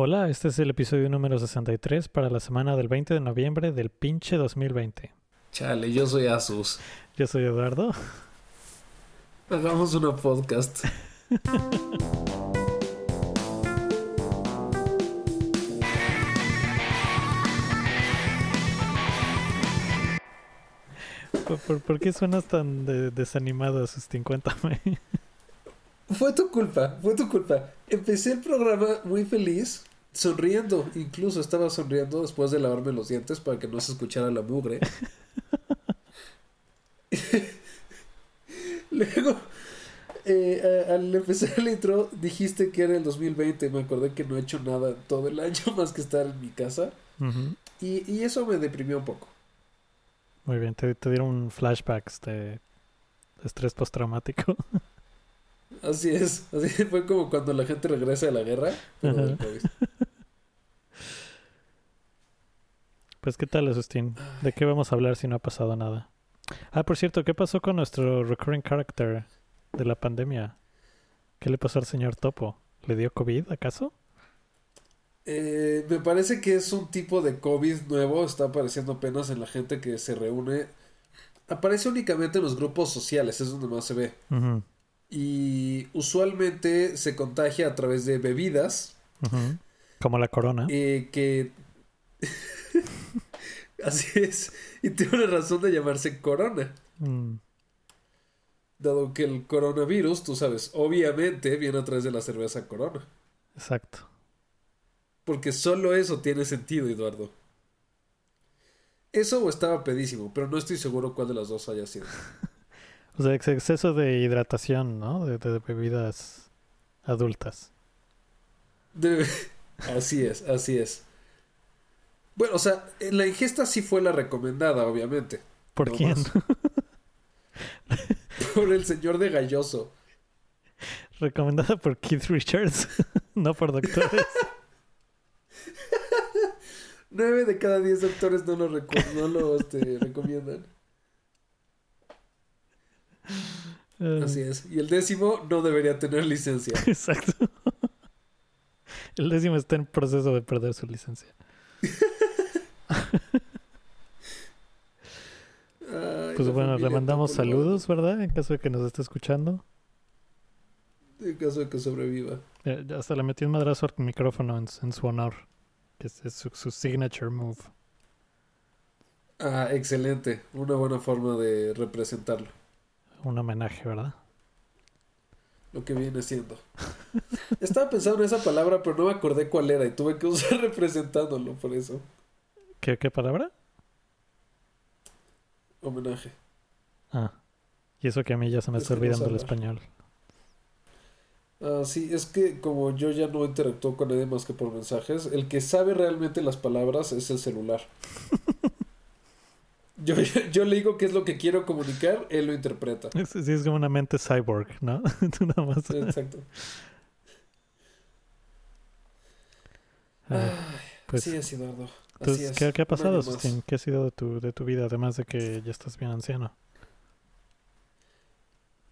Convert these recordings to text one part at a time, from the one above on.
Hola, este es el episodio número 63 para la semana del 20 de noviembre del pinche 2020. Chale, yo soy Asus. Yo soy Eduardo. Hagamos una podcast. ¿Por, por, qué suenas tan de, desanimado, Asustín? Cuéntame. Fue tu culpa, fue tu culpa. Empecé el programa muy feliz, sonriendo. Incluso estaba sonriendo después de lavarme los dientes para que no se escuchara la mugre. Luego, eh, al empezar el intro, dijiste que era el 2020. Me acordé que no he hecho nada todo el año más que estar en mi casa. y, y, eso me deprimió un poco. Muy bien, te, te dieron flashbacks de estrés postraumático. Así es, así fue como cuando la gente regresa de la guerra. Pues qué tal, Asustín? ¿De qué vamos a hablar si no ha pasado nada? Ah, por cierto, ¿qué pasó con nuestro recurring character de la pandemia? ¿Qué le pasó al señor Topo? ¿Le dio COVID acaso? Eh, me parece que es un tipo de COVID nuevo, está apareciendo apenas en la gente que se reúne. Aparece únicamente en los grupos sociales, es donde más se ve y usualmente se contagia a través de bebidas. Como la corona. Eh, que... Así es. Y tiene una razón de llamarse corona. Mm. Dado que el coronavirus, tú sabes, obviamente viene a través de la cerveza corona. Exacto. Porque solo eso tiene sentido, Eduardo. Eso estaba pedísimo, pero no estoy seguro cuál de las dos haya sido. O sea, exceso de hidratación, ¿no? De, bebidas adultas. Así es, así es. Bueno, o sea, la ingesta sí fue la recomendada, obviamente. ¿Por quién? por el señor de Galloso. Recomendada por Keith Richards, no por doctores. Nueve de cada diez doctores no lo, no lo este, recomiendan. Así es. Y el décimo no debería tener licencia. Exacto. El décimo está en proceso de perder su licencia. Pues bueno, le mandamos saludos, ¿verdad? En caso de que nos esté escuchando. En caso de que sobreviva. Eh, hasta le metí un madrazo al micrófono en, su honor. Que es, su, su, signature move. Ah, excelente. Una buena forma de representarlo un homenaje, ¿verdad? Lo que viene siendo. Estaba pensando en esa palabra, pero no me acordé cuál era y tuve que usar representándolo por eso. ¿Qué, qué palabra? Homenaje. Ah. Y eso que a mí ya se me está olvidando el español. Ah, sí, es que como yo ya no interactúo con nadie más que por mensajes, el que sabe realmente las palabras es el celular. Yo, yo, le digo qué es lo que quiero comunicar, él lo interpreta. Sí, es como una mente cyborg, ¿no? nada más. Exacto. pues, así es, Eduardo. ¿Qué, ¿qué, ha pasado, Sustín? ¿Qué ha sido de tu, de tu vida, además de que ya estás bien anciano?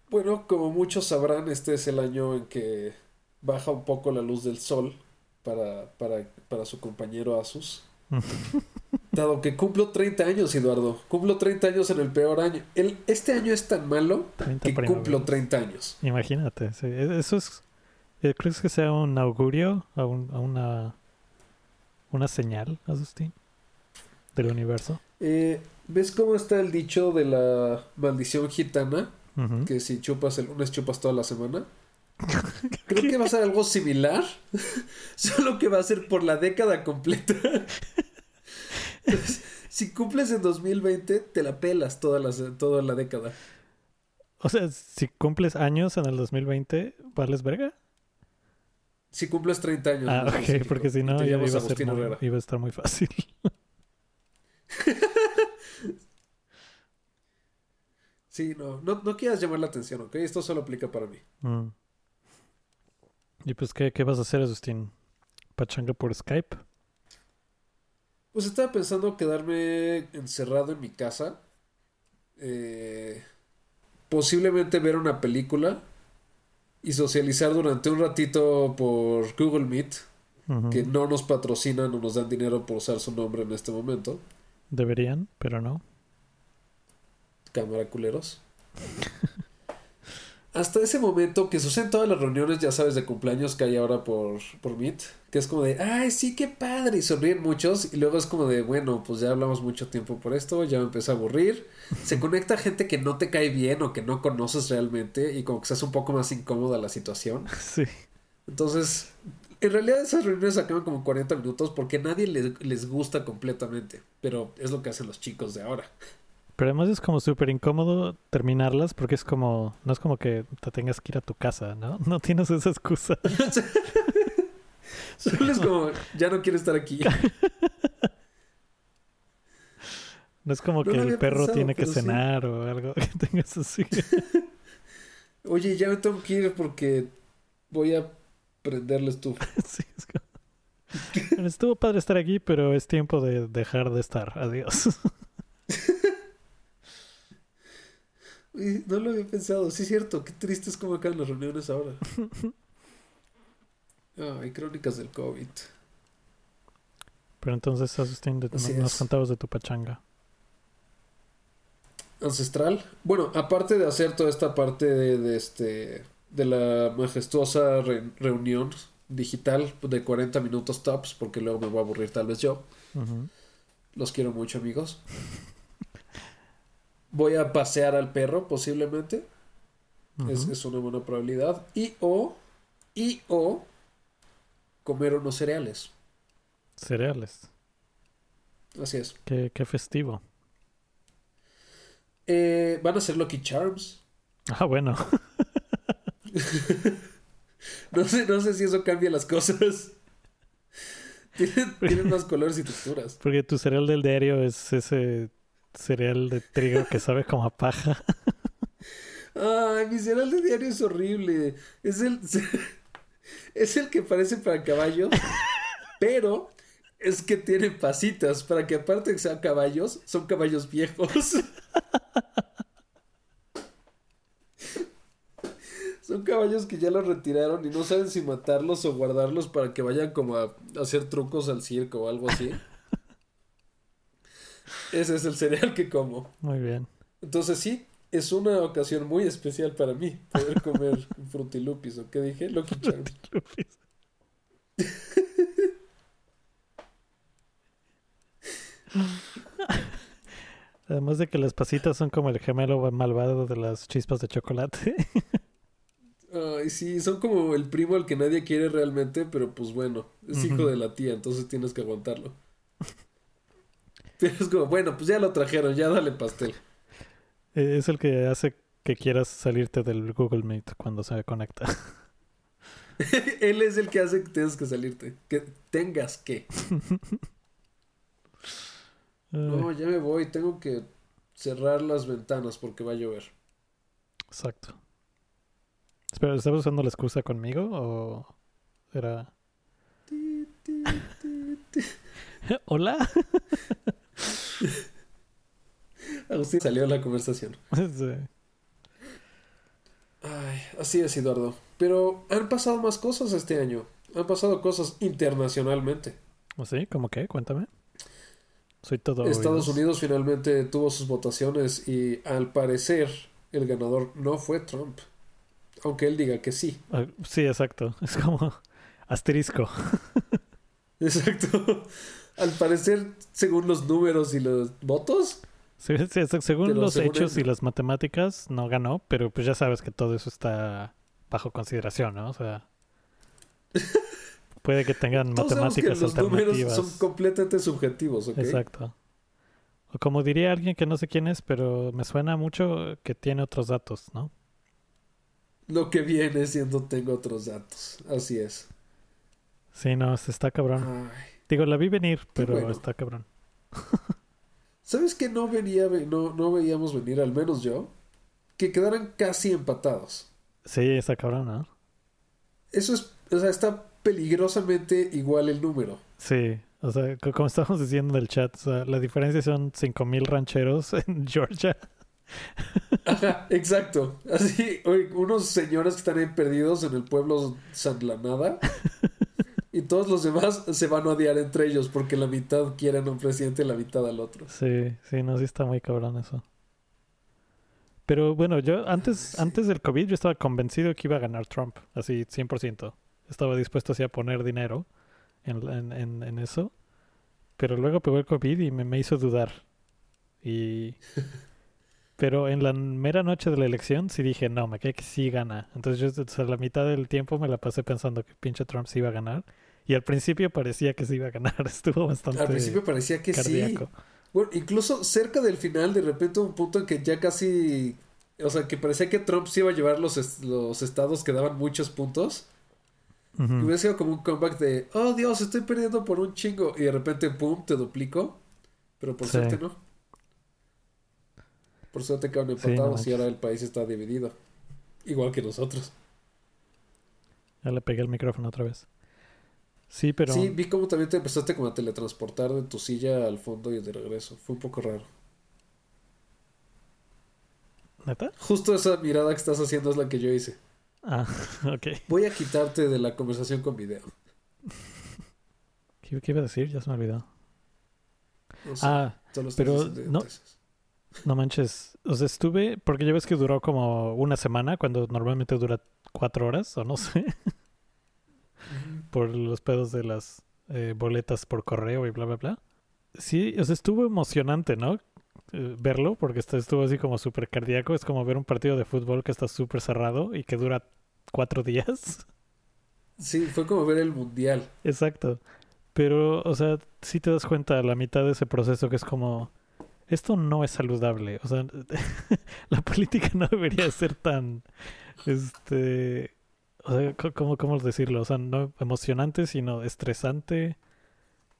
Bueno, como muchos sabrán, este es el año en que baja un poco la luz del sol para, para, para su compañero Asus. Dado que cumplo 30 años, Eduardo. Cumplo 30 años en el peor año. El, este año es tan malo que cumplo 30 años. Imagínate. E, eso es. Eh, ¿Crees que sea un augurio? A, una, una señal, Asustín? Del universo. Eh, ¿Ves cómo está el dicho de la maldición gitana? Que si chupas el lunes, chupas toda la semana. Creo que va a ser algo similar, solo que va a ser por la década completa. si cumples en 2020, te la pelas toda la, toda la década. O sea, si cumples años en el 2020, ¿vales verga? Si cumples 30 años. Ah, ok, porque si no, ya iba a, ser iba a estar muy fácil. sí, no, no, quieras llamar la atención, ¿ok? Esto solo aplica para mí. Mm. ¿Y pues qué, qué vas a hacer, Justin? ¿Pachanga por Skype? Pues estaba pensando quedarme encerrado en mi casa. Eh, posiblemente ver una película y socializar durante un ratito por Google Meet que no nos patrocinan o nos dan dinero por usar su nombre en este momento. Deberían, pero no. Cámara culeros. Hasta ese momento que suceden todas las reuniones, ya sabes, de cumpleaños que hay ahora por, por Meet, que es como de, ay, sí, qué padre, y sonríen muchos, y luego es como de, bueno, pues ya hablamos mucho tiempo por esto, ya me empecé a aburrir. Se conecta gente que no te cae bien o que no conoces realmente, y como que se hace un poco más incómoda la situación. Sí. Entonces, en realidad esas reuniones acaban como 40 minutos porque nadie les, les gusta completamente, pero es lo que hacen los chicos de ahora. Pero además es como súper incómodo terminarlas porque es como, no es como que te tengas que ir a tu casa, ¿no? No tienes esa excusa. Solo es como, ya no quiero estar aquí. No es como No que el perro pensado, tiene que sí. cenar o algo que tengas así. Oye, ya me tengo que ir porque voy a prender la estufa. Sí, es como- Estuvo padre estar aquí, pero es tiempo de dejar de estar. Adiós. Uy, No lo había pensado, sí es cierto, qué triste es como acaban las reuniones ahora. Ay, crónicas del COVID. Pero entonces, Asustín, de- nos contabas de tu pachanga. Ancestral. Bueno, aparte de hacer toda esta parte de, de este de la majestuosa re- reunión digital de 40 minutos tops, porque luego me voy a aburrir tal vez yo. Los quiero mucho, amigos. Voy a pasear al perro, posiblemente. Es, es una buena probabilidad. Y o, y o comer unos cereales. Cereales. Así es. Qué, qué festivo. Eh, van a ser Lucky Charms. Ah, bueno. No sé, no sé si eso cambia las cosas. Tienen, tienen más colores y texturas. Porque tu cereal del diario es ese cereal de trigo que sabe como a paja. Ay, mi cereal de diario es horrible. Es el, es el que parece para caballos, pero es que tiene pasitas para que aparte que sean caballos, son caballos viejos. Son caballos que ya los retiraron y no saben si matarlos o guardarlos para que vayan como a hacer trucos al circo o algo así. Ese es el cereal que como. Muy bien. Entonces sí, es una ocasión muy especial para mí poder comer frutilupis o qué dije, Lucky Charms. Además de que las pasitas son como el gemelo malvado de las chispas de chocolate. Ay, sí, son como el primo al que nadie quiere realmente, pero pues bueno, es hijo de la tía, entonces tienes que aguantarlo. Pero es como, bueno, pues ya lo trajeron, ya dale pastel. Eh, es el que hace que quieras salirte del Google Meet cuando se conecta. Él es el que hace que tengas que salirte, que tengas que. No, ya me voy, tengo que cerrar las ventanas porque va a llover. Exacto. Espera, ¿estabas usando la excusa conmigo o era... ¿Hola? Agustín salió de la conversación. Sí. Ay, así es, Eduardo. Pero han pasado más cosas este año. Han pasado cosas internacionalmente. ¿O sí? ¿Cómo qué? Cuéntame. Soy todo Estados oídos. Unidos finalmente tuvo sus votaciones y al parecer el ganador no fue Trump. Aunque él diga que sí. Ah, sí, exacto. Es como asterisco. Exacto. Al parecer, según los números y los votos, Sí, según los según hechos y las matemáticas, no ganó, pero pues ya sabes que todo eso está bajo consideración, ¿no? O sea, puede que tengan todos sabemos que matemáticas los números son completamente subjetivos, ¿ok? Exacto. O como diría alguien que no sé quién es, pero me suena mucho que tiene otros datos, ¿no? Lo que viene siendo tengo otros datos. Así es. Sí, no, se está cabrón. Ay. Digo, la vi venir, pero bueno. está cabrón. ¿Sabes qué no venía, no, no veíamos venir, al menos yo? Que quedaran casi empatados. Sí, está cabrón, ¿no? Eso es, o sea, está peligrosamente igual el número. Sí, o sea, co- como estábamos diciendo en el chat, o sea, la diferencia son 5000 rancheros en Georgia. Ajá, exacto. Así, unos señores que están ahí perdidos en el pueblo San La Nada. y todos los demás se van a odiar entre ellos porque la mitad quieren a un presidente y la mitad al otro. Sí, sí, no, sí está muy cabrón eso. Pero bueno, yo antes, antes del COVID yo estaba convencido que iba a ganar Trump, así 100%. Estaba dispuesto así a poner dinero en, en, en, en eso. Pero luego pegó el COVID y me, me hizo dudar. Y... Pero en la mera noche de la elección sí dije, no, me cae que sí gana. Entonces yo o sea, la mitad del tiempo me la pasé pensando que pinche Trump sí iba a ganar. Y al principio parecía que sí iba a ganar. Estuvo bastante Al principio parecía que cardíaco. sí. Bueno, incluso cerca del final, de repente un punto en que ya casi... O sea, que parecía que Trump sí iba a llevar los, est- los estados que daban muchos puntos. Y Ujú. hubiera sido como un comeback de, oh Dios, estoy perdiendo por un chingo. Y de repente, pum, te duplico. Pero por Sí. suerte no. Por suerte quedaron Sí, no empatados y ahora el país está dividido. Igual que nosotros. Ya le pegué el micrófono otra vez. Sí, pero... Sí, vi cómo también te empezaste como a teletransportar de tu silla al fondo y de regreso. Fue un poco raro. ¿Neta? Justo esa mirada que estás haciendo es la que yo hice. Ah, ok. Voy a quitarte de la conversación con video. ¿Qué, qué iba a decir? Ya se me olvidó. No sé, Ah, pero no- no manches. O sea, estuve... Porque ya ves que duró como una semana, cuando normalmente dura cuatro horas, o no sé. por los pedos de las eh, boletas por correo y bla, bla, bla. Sí, o sea, estuvo emocionante, ¿no? Eh, verlo, porque estuvo así como súper cardíaco. Es como ver un partido de fútbol que está súper cerrado y que dura cuatro días. Sí, fue como ver el mundial. Exacto. Pero, o sea, sí te das cuenta a la mitad de ese proceso que es como, esto no es saludable. O sea, la política no debería ser tan, este, o sea, ¿cómo, cómo decirlo? O sea, no emocionante, sino estresante,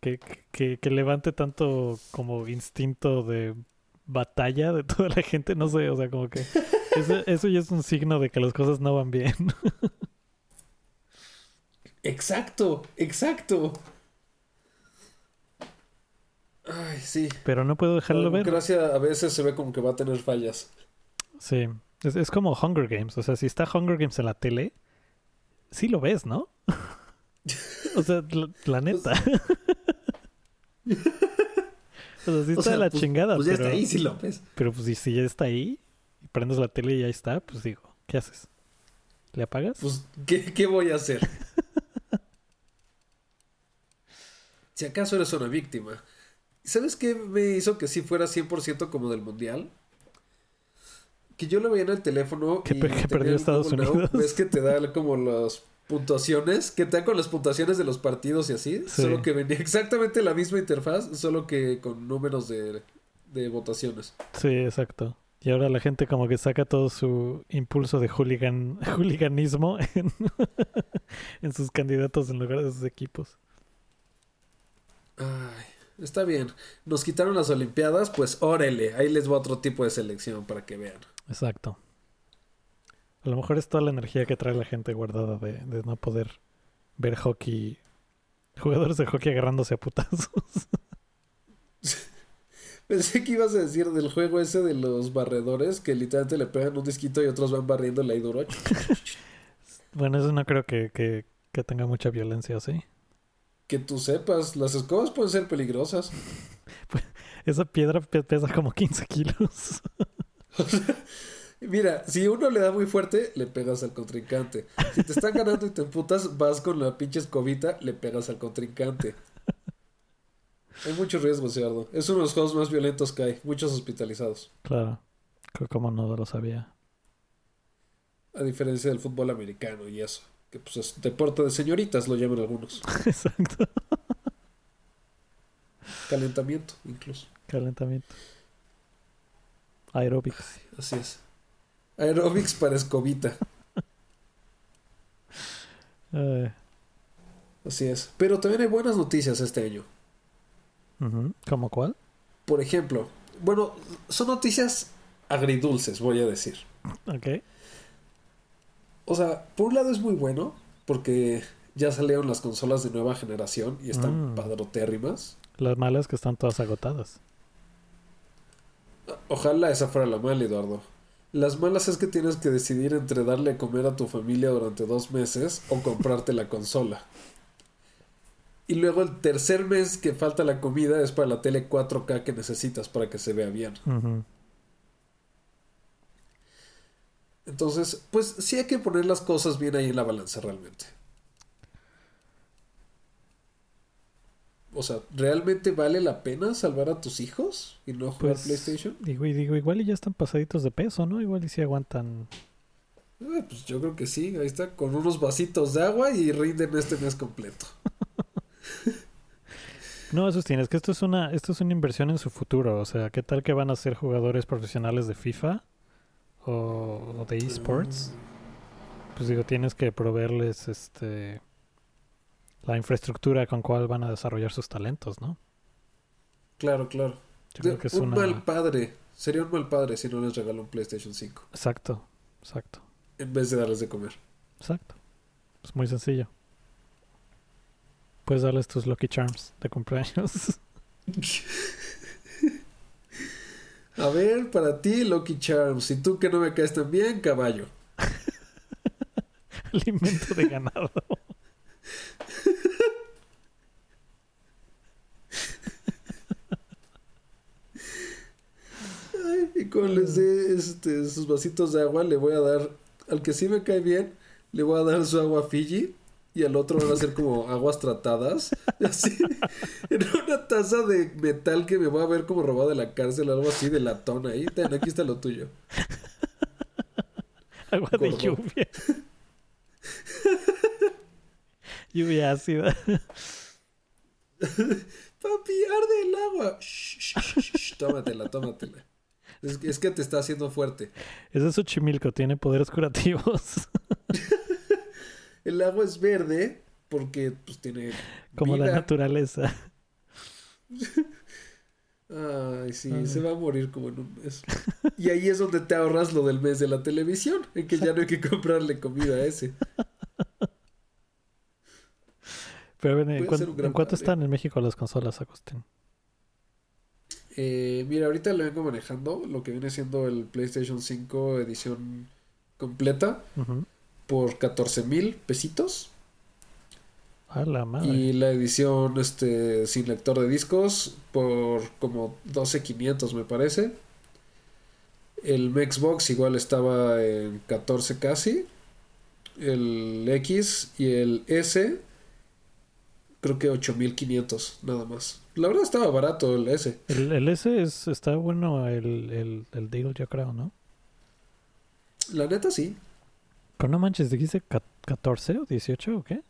que, que, que levante tanto como instinto de batalla de toda la gente, no sé, o sea, como que eso, eso ya es un signo de que las cosas no van bien. Exacto, exacto. Ay, sí. Pero no puedo La dejarlo ver. democracia a veces se ve como que va a tener fallas. Sí, es, es como Hunger Games. O sea, si está Hunger Games en la tele, sí lo ves, ¿no? o sea, la, la neta. o sea, sí está O sea, la pues- chingada, Pues ya pero, está ahí, sí, López. pero pues si, si ya está ahí, y prendes la tele y ya está, pues digo, ¿qué haces? ¿Le apagas? Pues, ¿qué, qué voy a hacer? si acaso eres una víctima. ¿Sabes qué me hizo que sí fuera 100% como del mundial? Que yo lo veía en el teléfono Que perdió Estados Google Now. Unidos. Ves que te da como las puntuaciones, que te da con las puntuaciones de los partidos y así, Sí. solo que venía exactamente la misma interfaz, solo que con números de, de votaciones. Sí, exacto. Y ahora la gente como que saca todo su impulso de hooligan, hooliganismo en, en sus candidatos en lugar de sus equipos. Ay, está bien. Nos quitaron las Olimpiadas, pues órale, ahí les va otro tipo de selección para que vean. Exacto. A lo mejor es toda la energía que trae la gente guardada de, de no poder ver hockey, jugadores de hockey agarrándose a putazos. Pensé que ibas a decir del juego ese de los barredores que literalmente le pegan un disquito y otros van barriéndole ahí duro. bueno, eso no creo que, que, que tenga mucha violencia, ¿sí? Que tú sepas, las escobas pueden ser peligrosas. Esa piedra pe- pesa como 15 kilos. Mira, si uno le da muy fuerte, le pegas al contrincante. Si te están ganando y te emputas, vas con la pinche escobita, le pegas al contrincante. Hay muchos riesgos, Eduardo. Es uno de los juegos más violentos que hay. Muchos hospitalizados. claro. Co- Como no lo sabía. A diferencia del fútbol americano y eso. Que pues es deporte de señoritas, lo llaman algunos. Exacto. Calentamiento, incluso. Calentamiento. Aerobics. Así es. Aerobics para escobita. Así es. Pero también hay buenas noticias este año. ¿Cómo cuál? Por ejemplo, bueno, son noticias agridulces, voy a decir. Ok. O sea, por un lado es muy bueno, porque ya salieron las consolas de nueva generación y están Mm. padrotérrimas. Las malas que están todas agotadas. Ojalá esa fuera la mala, Eduardo. Las malas es que tienes que decidir entre darle a comer a tu familia durante dos meses o comprarte la consola. Y luego el tercer mes que falta la comida es para la tele 4K que necesitas para que se vea bien. Entonces, pues sí hay que poner las cosas bien ahí en la balanza realmente. O sea, ¿realmente vale la pena salvar a tus hijos y no jugar Pues, PlayStation? Digo, y digo, igual y ya están pasaditos de peso, ¿no? Igual y si aguantan. Eh, pues yo creo que sí, ahí está, con unos vasitos de agua y rinden este mes completo. No, eso es que esto es una, esto es una inversión en su futuro. O sea, ¿qué tal que van a ser jugadores profesionales de FIFA o, o de esports? Pues digo, tienes que proveerles este la infraestructura con cual van a desarrollar sus talentos, ¿no? Claro, claro. Yo creo que es un una... mal padre. Sería un mal padre si no les regalo un PlayStation 5 Exacto, exacto, en vez de darles de comer. exacto. Es muy sencillo. Puedes darles tus Lucky Charms de cumpleaños. A ver, para ti, Lucky Charms. Y tú que no me caes tan bien, caballo. Alimento de ganado. Ay, y cuando les dé este, sus vasitos de agua, le voy a dar. Al que sí me cae bien, le voy a dar su agua Fiji. Y al otro van a ser como aguas tratadas. Así. En una taza de metal que me va a ver como robado de la cárcel, algo así de latón ahí. Ten, aquí está lo tuyo. Agua de lluvia. lluvia ácida. Papi, arde el agua. Shh, shh, shh, shh, tómatela, tómatela. Es, es que te está haciendo fuerte. Ese Xochimilco tiene poderes curativos. El agua es verde porque pues tiene como la naturaleza. Ay, sí, Ay. se va a morir como en un mes. Y ahí es donde te ahorras lo del mes de la televisión, en que ya no hay que comprarle comida a ese. Pero ven, ¿en, cuánto están en México las consolas, Agustín? Eh, mira, ahorita le vengo manejando lo que viene siendo el PlayStation 5 edición completa por 14 mil pesitos. A la madre. Y la edición este sin lector de discos por como 12.500 me parece. El Xbox igual estaba en 14 casi. El X y el S creo que 8.500 nada más. La verdad estaba barato el S. El, el S es, está bueno el, el, el deal, yo creo, ¿no? La neta sí. Pero no manches, dijiste ca- 14 o 18 o qué?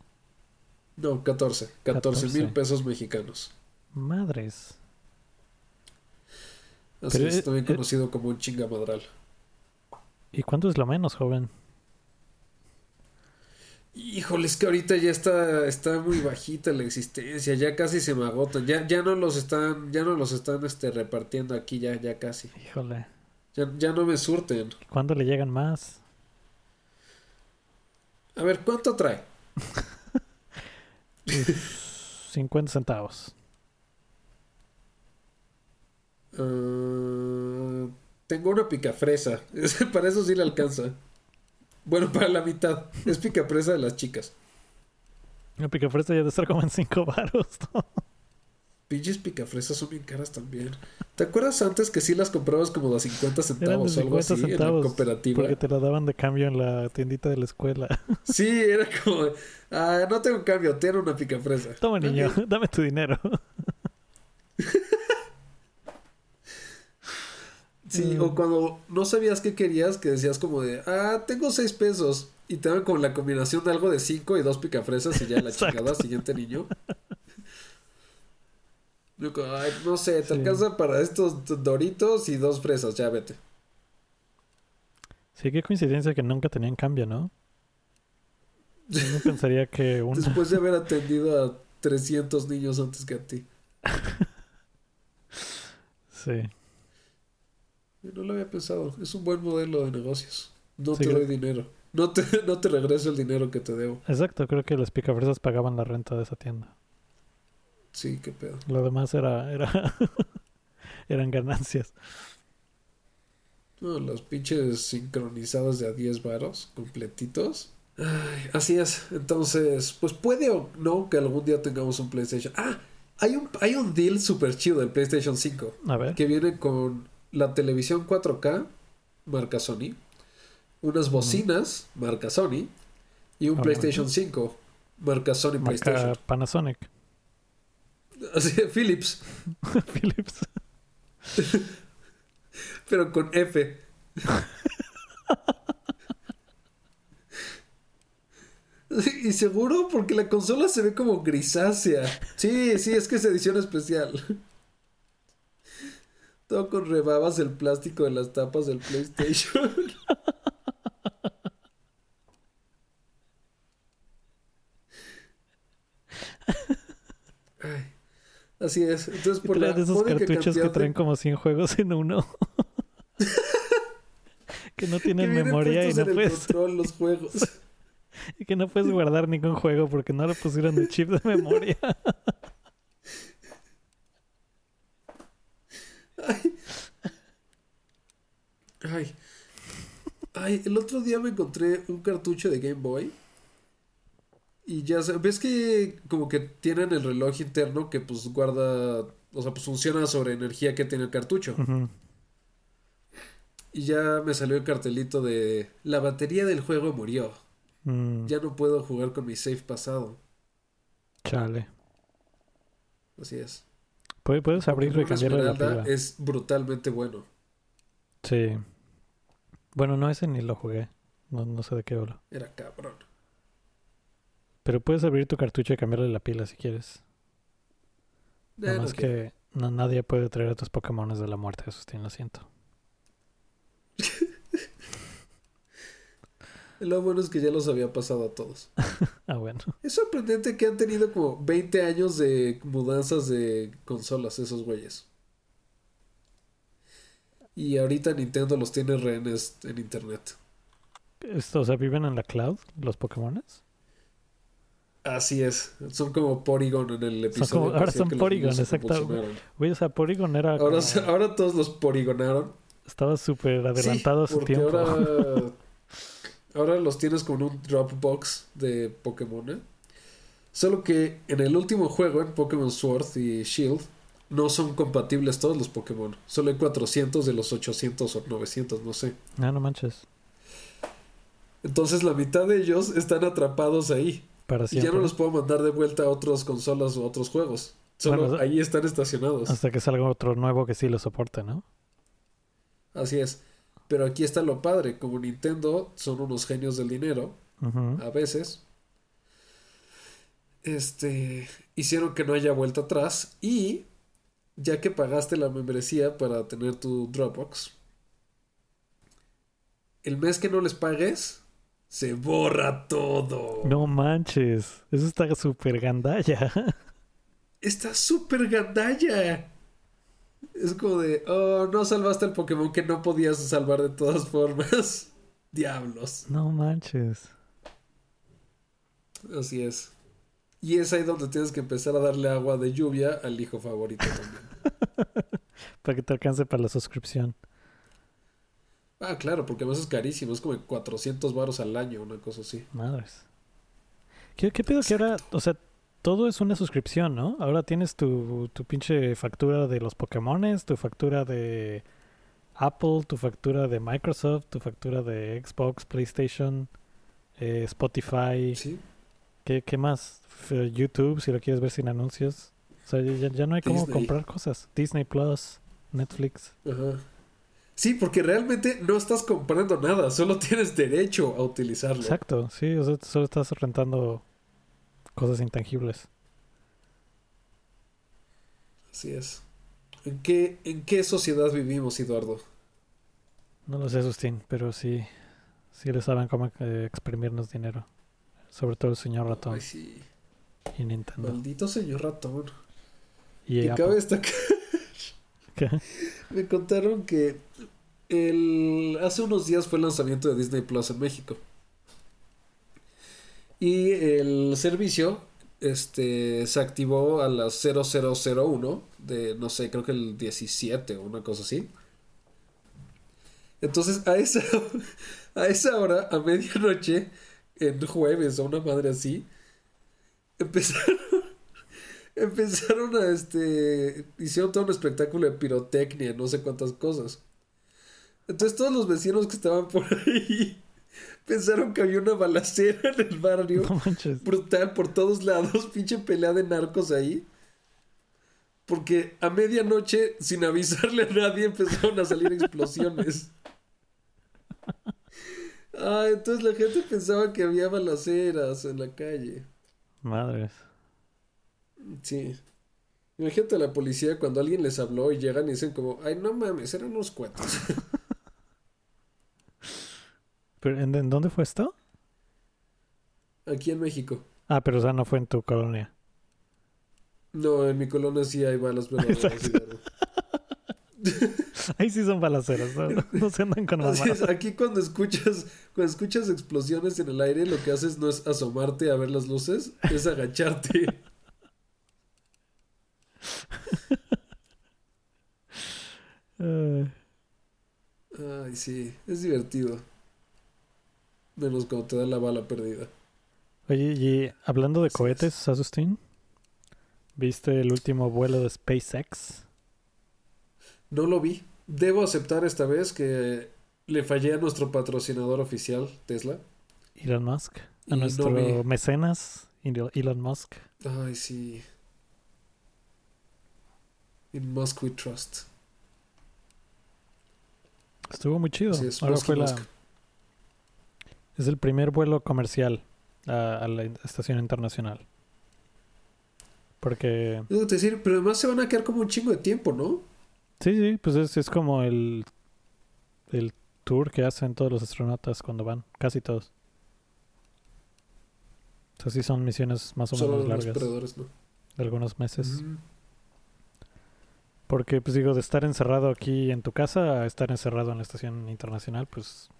No, 14. 14 mil 14. pesos mexicanos. Madres. Así Pero, es, también eh, conocido como un chingamadral. ¿Y cuánto es lo menos, joven? Híjole, es que ahorita ya está, está muy bajita la existencia, ya casi se me agotan, ya, ya no los están, ya no los están este, repartiendo aquí, ya, ya casi. Híjole. Ya, ya no me surten. ¿Cuándo le llegan más? A ver, ¿cuánto trae? 50 centavos. Ah, tengo una picafresa, para eso sí le alcanza. Bueno, para la mitad, es picafresa de las chicas. La picafresa ya de estar como en 5 varos, ¿no? Pinches picafresas son bien caras también. ¿Te acuerdas antes que sí las comprabas como de 50 Eran de centavos o algo 50 así en la cooperativa? Porque te la daban de cambio en la tiendita de la escuela. Sí, era como, ah, no tengo cambio, tiene una picafresa. Toma, niño, dame tu dinero. Sí, Mm. o cuando no sabías qué querías, que decías como de, ah, tengo seis pesos. Y te daban como la combinación de algo de cinco y dos picafresas y ya la chingada, siguiente niño. Yo como, ay, no sé, te Sí. alcanza para estos doritos y dos fresas, ya vete. Sí, qué coincidencia que nunca tenían cambio, ¿no? Uno pensaría que. Después de haber atendido a 300 niños antes que a ti. Sí. No lo había pensado, es un buen modelo de negocios. No Sí, te creo- doy dinero. No te, no te regreso el dinero que te debo. Exacto, creo que las picafresas pagaban la renta de esa tienda. Sí, qué pedo. Lo demás era, era eran ganancias. No, los pinches sincronizados de a 10 varos, completitos. Ay, así es. Entonces, pues puede o no que algún día tengamos un PlayStation. Ah, hay un, hay un deal super chido del PlayStation 5. A ver. Que viene con la televisión 4K, marca Sony. Unas bocinas, marca Sony. Y un Ah, PlayStation 5, marca Sony Marca PlayStation. Panasonic. Así, Philips, Philips. pero con F. Y seguro porque la consola se ve como grisácea. Sí, sí, es que es edición especial. Todo con rebabas el plástico de las tapas del PlayStation. Ay, así es. Entonces, por la Traen esos cartuchos que de- traen como 100 juegos en uno. que no que tienen vienen memoria y no puedes control los juegos. y que no puedes guardar ningún juego porque no le pusieron el chip de memoria. Ay. Ay, el otro día me encontré un cartucho de Game Boy. Y ya sabes, ves que como que tienen el reloj interno que pues guarda, o sea, pues funciona sobre energía que tiene el cartucho. Y ya me salió el cartelito de la batería del juego murió. Mm, Ya no puedo jugar con mi save pasado. chale. Así es. Puedes, abrirlo y Pokémon cambiarle la es brutalmente bueno. Sí. Bueno, no, ese ni lo jugué. No, no sé de qué hablo. Era cabrón. Pero puedes abrir tu cartucho y cambiarle la pila si quieres. Nada Eh, más no quiero. que no, nadie puede traer a tus Pokémones de la muerte, Asustín, lo siento. Lo bueno es que ya los había pasado a todos. Ah, bueno. Es sorprendente que han tenido como 20 años de mudanzas de consolas esos güeyes. Y ahorita Nintendo los tiene rehenes en internet. Esto, o sea, ¿viven en la cloud los Pokémones? Así es. Son como Porygon en el episodio. como- que ahora son Porygon, exacto. Güey, o sea, Porygon era Ahora, como- ahora todos los Porygonaron. Estaba súper adelantado a su tiempo. Ahora, ahora los tienes con un Dropbox de Pokémon. ¿eh? Solo que en el último juego, en Pokémon Sword y Shield, no son compatibles todos los Pokémon. Solo hay 400 de los 800 o 900, no sé. Ah, no manches. Entonces la mitad de ellos están atrapados ahí. Para Y ya no los puedo mandar de vuelta a otras consolas o otros juegos. Solo Bueno, ahí están estacionados. Hasta que salga otro nuevo que sí lo soporte, ¿no? Así es. Pero aquí está lo padre. Como Nintendo son unos genios del dinero. A veces. Este, hicieron que no haya vuelta atrás y ya que pagaste la membresía para tener tu Dropbox, el mes que no les pagues, se borra todo. No manches. Eso está súper gandalla. Está súper gandalla. Es como de, oh, no salvaste el Pokémon que no podías salvar de todas formas. Diablos. no manches. Así es. Y es ahí donde tienes que empezar a darle agua de lluvia al hijo favorito también. Para que te alcance para la suscripción. Ah, claro, porque además es carísimo, es como 400 varos al año, una cosa así. Madres. ¿Qué, qué pedo que ahora, o sea, todo es una suscripción, ¿no? Ahora tienes tu, tu pinche factura de los Pokémones, tu factura de Apple, tu factura de Microsoft, tu factura de Xbox, PlayStation, eh, Spotify. Sí. ¿Qué, qué más? YouTube, si lo quieres ver sin anuncios. O sea, ya, ya no hay cómo Disney. comprar cosas. Disney Plus, Netflix. Ajá. Sí, porque realmente no estás comprando nada, solo tienes derecho a utilizarlo. Exacto, sí, o sea, solo estás rentando cosas intangibles. Así es. ¿En qué, ¿En qué sociedad vivimos, Eduardo? No lo sé, Sustín, pero sí, sí le saben cómo eh, exprimirnos dinero. Sobre todo el señor ratón Ay, sí. y Nintendo. Maldito señor ratón. Y, cabe destacar, ¿Qué? me contaron que el, hace unos días fue el lanzamiento de Disney Plus en México. Y el servicio este, se activó a las 0001 de, no sé, creo que el 17 o una cosa así. Entonces, a esa, a esa hora, a medianoche, en jueves o una madre así, empezaron, empezaron a este, hicieron todo un espectáculo de pirotecnia, no sé cuántas cosas. Entonces todos los vecinos que estaban por ahí pensaron que había una balacera en el barrio. brutal por todos lados, pinche pelea de narcos ahí. Porque a medianoche, sin avisarle a nadie, empezaron a salir explosiones. Ah, entonces la gente pensaba que había balaceras en la calle. Madres. Sí. Imagínate a la policía cuando alguien les habló y llegan y dicen como, ay, no mames, eran unos cuentos. ¿Pero en, dónde fue esto? Aquí en México. Ah, pero o sea, no fue en tu colonia. No, en mi colonia sí hay balas verdaderas. Ahí sí son balaceras, ¿no? se andan con mamadas. Aquí cuando escuchas, cuando escuchas explosiones en el aire, lo que haces no es asomarte a ver las luces, es agacharte. Ay, sí, es divertido. Menos cuando te da la bala perdida. Oye, y hablando de cohetes, Asustín, ¿viste el último vuelo de SpaceX? No lo vi. Debo aceptar esta vez que le fallé a nuestro patrocinador oficial, Tesla. Elon Musk. A nuestro mecenas, Elon Musk. Ay, sí. In Musk we trust. Estuvo muy chido. es, Ahora fue la... Es el primer vuelo comercial a, la estación internacional. Porque... Es decir, pero además se van a quedar como un chingo de tiempo, ¿no? Sí, sí, pues es, es como el, el tour que hacen todos los astronautas cuando van, casi todos. O sea, sí son misiones más o menos largas. De algunos meses. Porque, pues digo, de estar encerrado aquí en tu casa a estar encerrado en la estación internacional, pues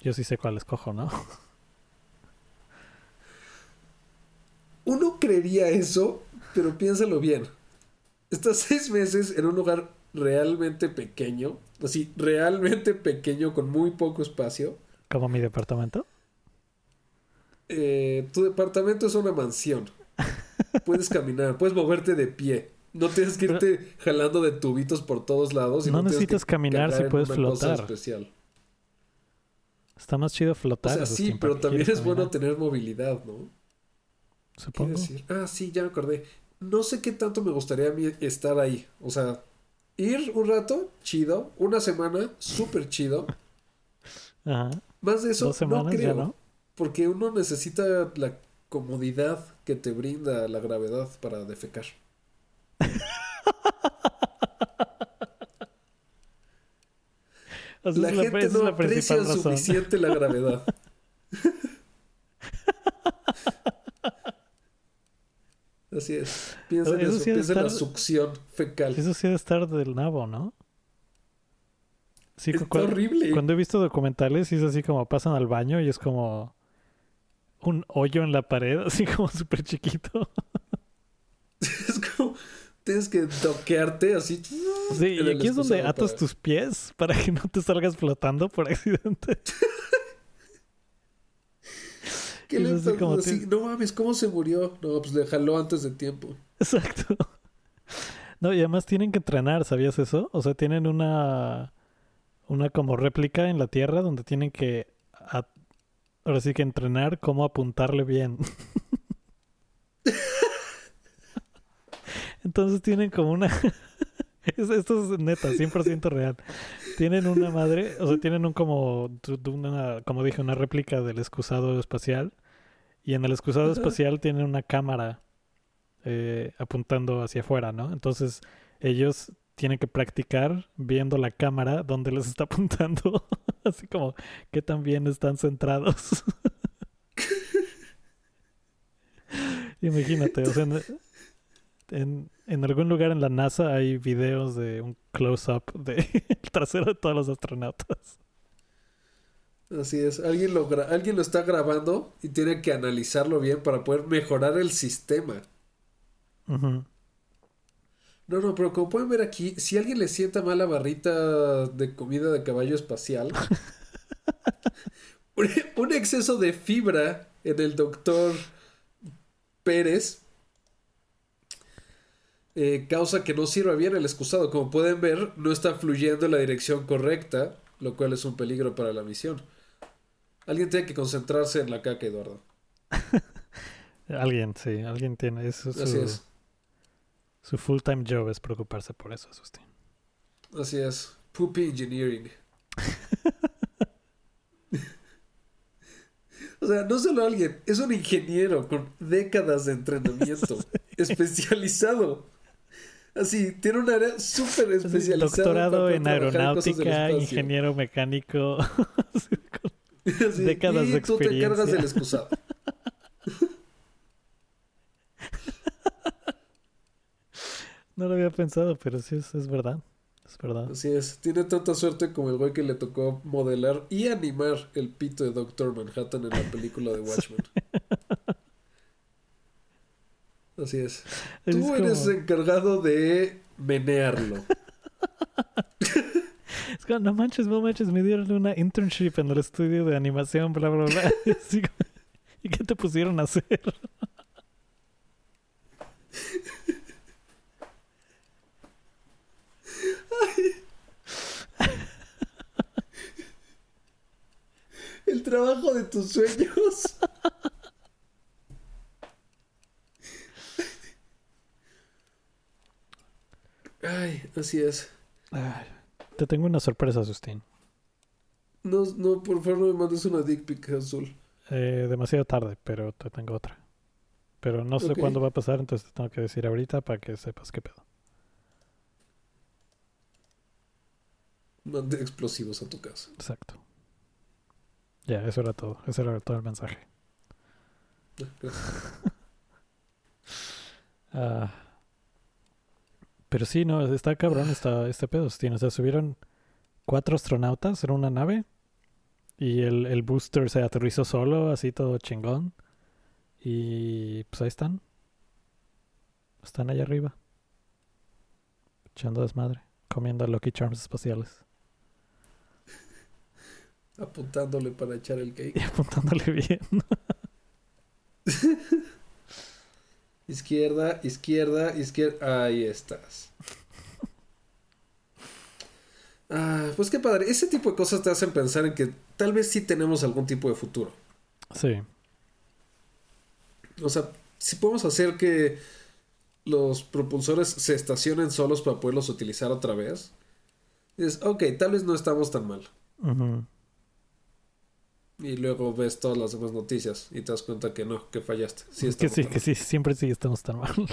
yo sí sé cuál escojo, ¿no? Uno creería eso, pero piénsalo bien. Estás seis meses en un lugar realmente pequeño, así, realmente pequeño, con muy poco espacio. ¿Como mi departamento? Eh, tu departamento es una mansión. Puedes caminar, puedes moverte de pie. No tienes que irte jalando de tubitos por todos lados. Y no, necesitas caminar si puedes flotar. Especial. Está más chido flotar. O sea, sí, pero también es bueno tener movilidad, ¿no? Supongo. Ah, sí, ya me acordé no sé qué tanto me gustaría a mí estar ahí. O sea, ir un rato, chido. Una semana, súper chido. Ajá. Más de eso, no creo. no? Porque uno necesita la comodidad que te brinda la gravedad para defecar. la, gente no aprecia suficiente la gravedad. Así es. Piensa en eso, piensa en la succión fecal. Eso sí debe estar del nabo, ¿no? Sí, es horrible. Cuando he visto documentales, es así como pasan al baño y es como un hoyo en la pared, así como súper chiquito. Es como tienes que toquearte así. Sí, y aquí es donde atas tus pies para que no te salgas flotando por accidente. ¿Qué le No mames, ¿cómo se murió? No, pues le jaló antes de tiempo. Exacto. No, y además tienen que entrenar, ¿sabías eso? O sea, tienen una. Una como réplica en la Tierra donde tienen que. ahora sí que entrenar cómo apuntarle bien. Entonces tienen como una. Esto es neta, 100% real. Tienen una madre, o sea, tienen un como, una, como dije, una réplica del excusado espacial. Y en el excusado espacial tienen una cámara eh, apuntando hacia afuera, ¿no? Entonces ellos tienen que practicar viendo la cámara donde les está apuntando. Así como que también están centrados. Imagínate, o sea, en, en algún lugar en la NASA hay videos de un close-up del trasero de todos los astronautas. Así es, alguien lo, alguien lo está grabando y tiene que analizarlo bien para poder mejorar el sistema. No, no, pero como pueden ver aquí, si alguien le sienta mal la barrita de comida de caballo espacial, un exceso de fibra en el doctor Pérez eh, causa que no sirva bien el excusado. Como pueden ver, no está fluyendo en la dirección correcta, lo cual es un peligro para la misión. Alguien tiene que concentrarse en la caca, Eduardo. alguien, sí, alguien tiene. Eso Así es. Su full-time job es preocuparse por eso, Asustín. Así es. Poopy Engineering. o sea, no solo alguien, es un ingeniero con décadas de entrenamiento especializado. Así, tiene un área súper especializada. Doctorado en aeronáutica, ingeniero mecánico. décadas de experiencia. Y tú te cargas del excusado. No lo había pensado, pero sí es, es verdad. Es verdad. Así es. Tiene tanta suerte como el güey que le tocó modelar y animar el pito de Doctor Manhattan en la película de Watchmen. Así es. Tú eres encargado de menearlo. Es como, no manches, no manches, me dieron una internship en el estudio de animación, bla, bla, bla. ¿Y qué te pusieron a hacer? El trabajo de tus sueños. Ay, así es. te tengo una sorpresa, Sustín. No, no, por favor no me mandes una dick pic azul. Eh, demasiado tarde, pero te tengo otra. Pero no sé cuándo va a pasar, entonces te tengo que decir ahorita para que sepas qué pedo. Mande explosivos a tu casa. Exacto. Ya, eso era todo. Ese era todo el mensaje. Ah, pero sí, no, está cabrón está, este pedo. Tiene, o sea, subieron cuatro astronautas en una nave y el, el booster se aterrizó solo, así todo chingón. Y pues ahí están. Están allá arriba. Echando desmadre. Comiendo Lucky Charms espaciales. Apuntándole para echar el cake. Y apuntándole bien. izquierda, izquierda, izquierda. Ahí estás. Ah, pues qué padre. Ese tipo de cosas te hacen pensar en que tal vez sí tenemos algún tipo de futuro. Sí. O sea, si podemos hacer que los propulsores se estacionen solos para poderlos utilizar otra vez. Es, ok, tal vez no estamos tan mal. Y luego ves todas las demás noticias y te das cuenta que no, que fallaste. Sí que sí, que sí, siempre sí estamos tan mal.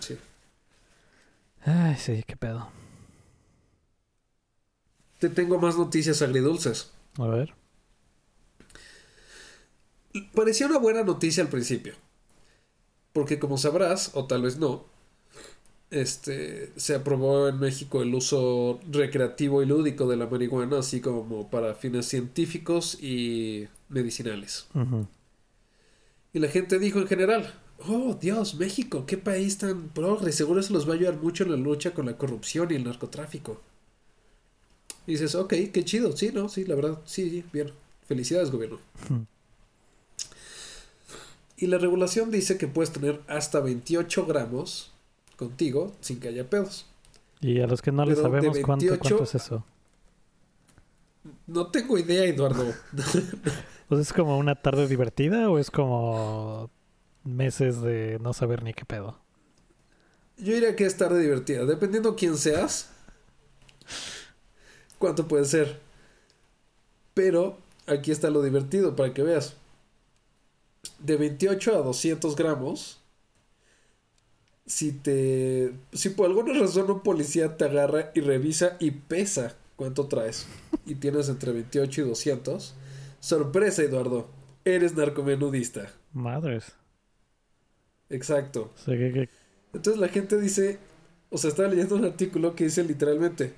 Sí. Ay, sí, qué pedo. Te tengo más noticias agridulces. A ver. Parecía una buena noticia al principio. Porque como sabrás, o tal vez no, este, se aprobó en México el uso recreativo y lúdico de la marihuana, así como para fines científicos y medicinales. Y la gente dijo en general, oh Dios, México, qué país tan progre, seguro eso los va a ayudar mucho en la lucha con la corrupción y el narcotráfico. Y dices, ok, qué chido, sí, no, sí, la verdad, sí, sí bien. Felicidades, gobierno. Y la regulación dice que puedes tener hasta 28 gramos contigo sin que haya pedos. Y a los que no les sabemos cuánto, es eso. No tengo idea, Eduardo. pues es como una tarde divertida o es como meses de no saber ni qué pedo. Yo diría que es tarde divertida, dependiendo quién seas. ¿Cuánto puede ser? Pero aquí está lo divertido para que veas. De 28 a 200 gramos si te si por alguna razón un policía te agarra y revisa y pesa cuánto traes y tienes entre 28 y 200, sorpresa Eduardo, eres narcomenudista. Madres. Exacto. Entonces la gente dice, o sea, estaba leyendo un artículo que dice literalmente,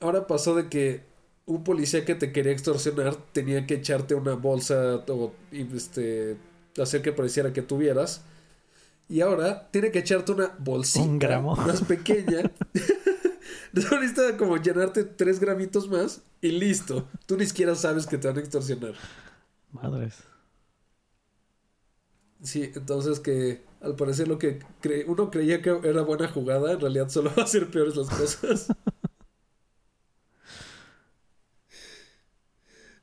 ahora pasó de que un policía que te quería extorsionar tenía que echarte una bolsa o este, hacer que pareciera que tuvieras y ahora tiene que echarte una bolsita más pequeña No necesitas como llenarte tres gramitos más y listo. Tú ni siquiera sabes que te van a extorsionar. Madres. Sí, entonces que al parecer lo que uno creía que era buena jugada, en realidad solo va a ser peores las cosas.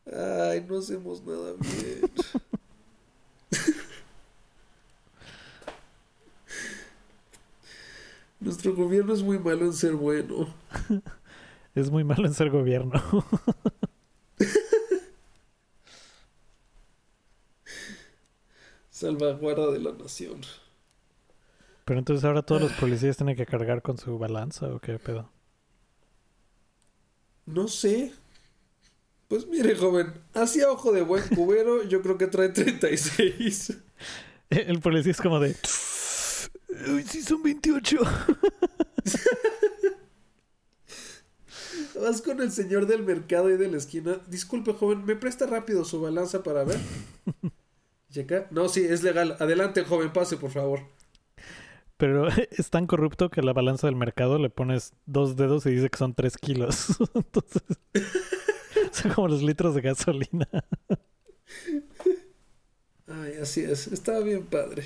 Ay, no hacemos nada bien. Nuestro gobierno es muy malo en ser bueno. es muy malo en ser gobierno. Salvaguarda de la nación. Pero entonces ahora todos los policías tienen que cargar con su balanza o qué pedo. No sé. Pues mire, joven, hacia ojo de buen cubero, yo creo que trae 36. El policía es como de. Uy, sí, son 28. Vas con el señor del mercado y de la esquina. Disculpe, joven, ¿me presta rápido su balanza para ver? ¿Checa? No, sí, es legal. Adelante, joven, pase, por favor. Pero es tan corrupto que la balanza del mercado le pones dos dedos y dice que son tres kilos. Entonces, son como los litros de gasolina. Ay, así es. Estaba bien padre.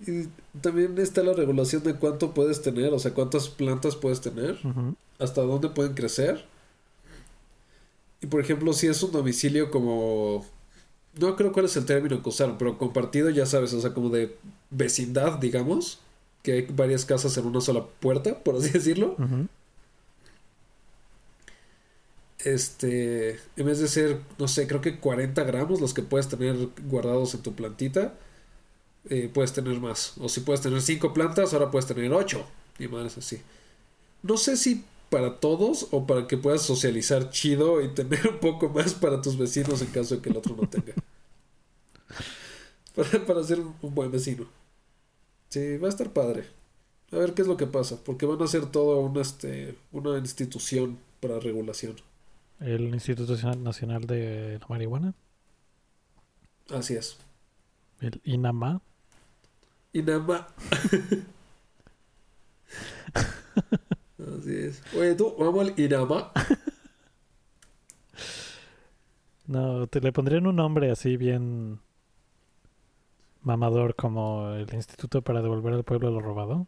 Y también está la regulación de cuánto puedes tener, o sea, cuántas plantas puedes tener, hasta dónde pueden crecer. Y por ejemplo, si es un domicilio como... No creo cuál es el término que usaron, pero compartido, ya sabes, o sea, como de vecindad, digamos, que hay varias casas en una sola puerta, por así decirlo. Este, en vez de ser, no sé, creo que 40 gramos los que puedes tener guardados en tu plantita, eh, puedes tener más. O si puedes tener 5 plantas, ahora puedes tener 8. Y más así. No sé si para todos o para que puedas socializar chido y tener un poco más para tus vecinos en caso de que el otro no tenga. para, para ser un buen vecino. Sí, va a estar padre. A ver qué es lo que pasa, porque van a ser todo una, este, una institución para regulación. ¿El Instituto Nacional de la Marihuana? Así es. ¿El INAMA? INAMA. Así es. Oye, tú, vamos al INAMA. No, te le pondrían un nombre así bien mamador como el Instituto para devolver al pueblo lo robado.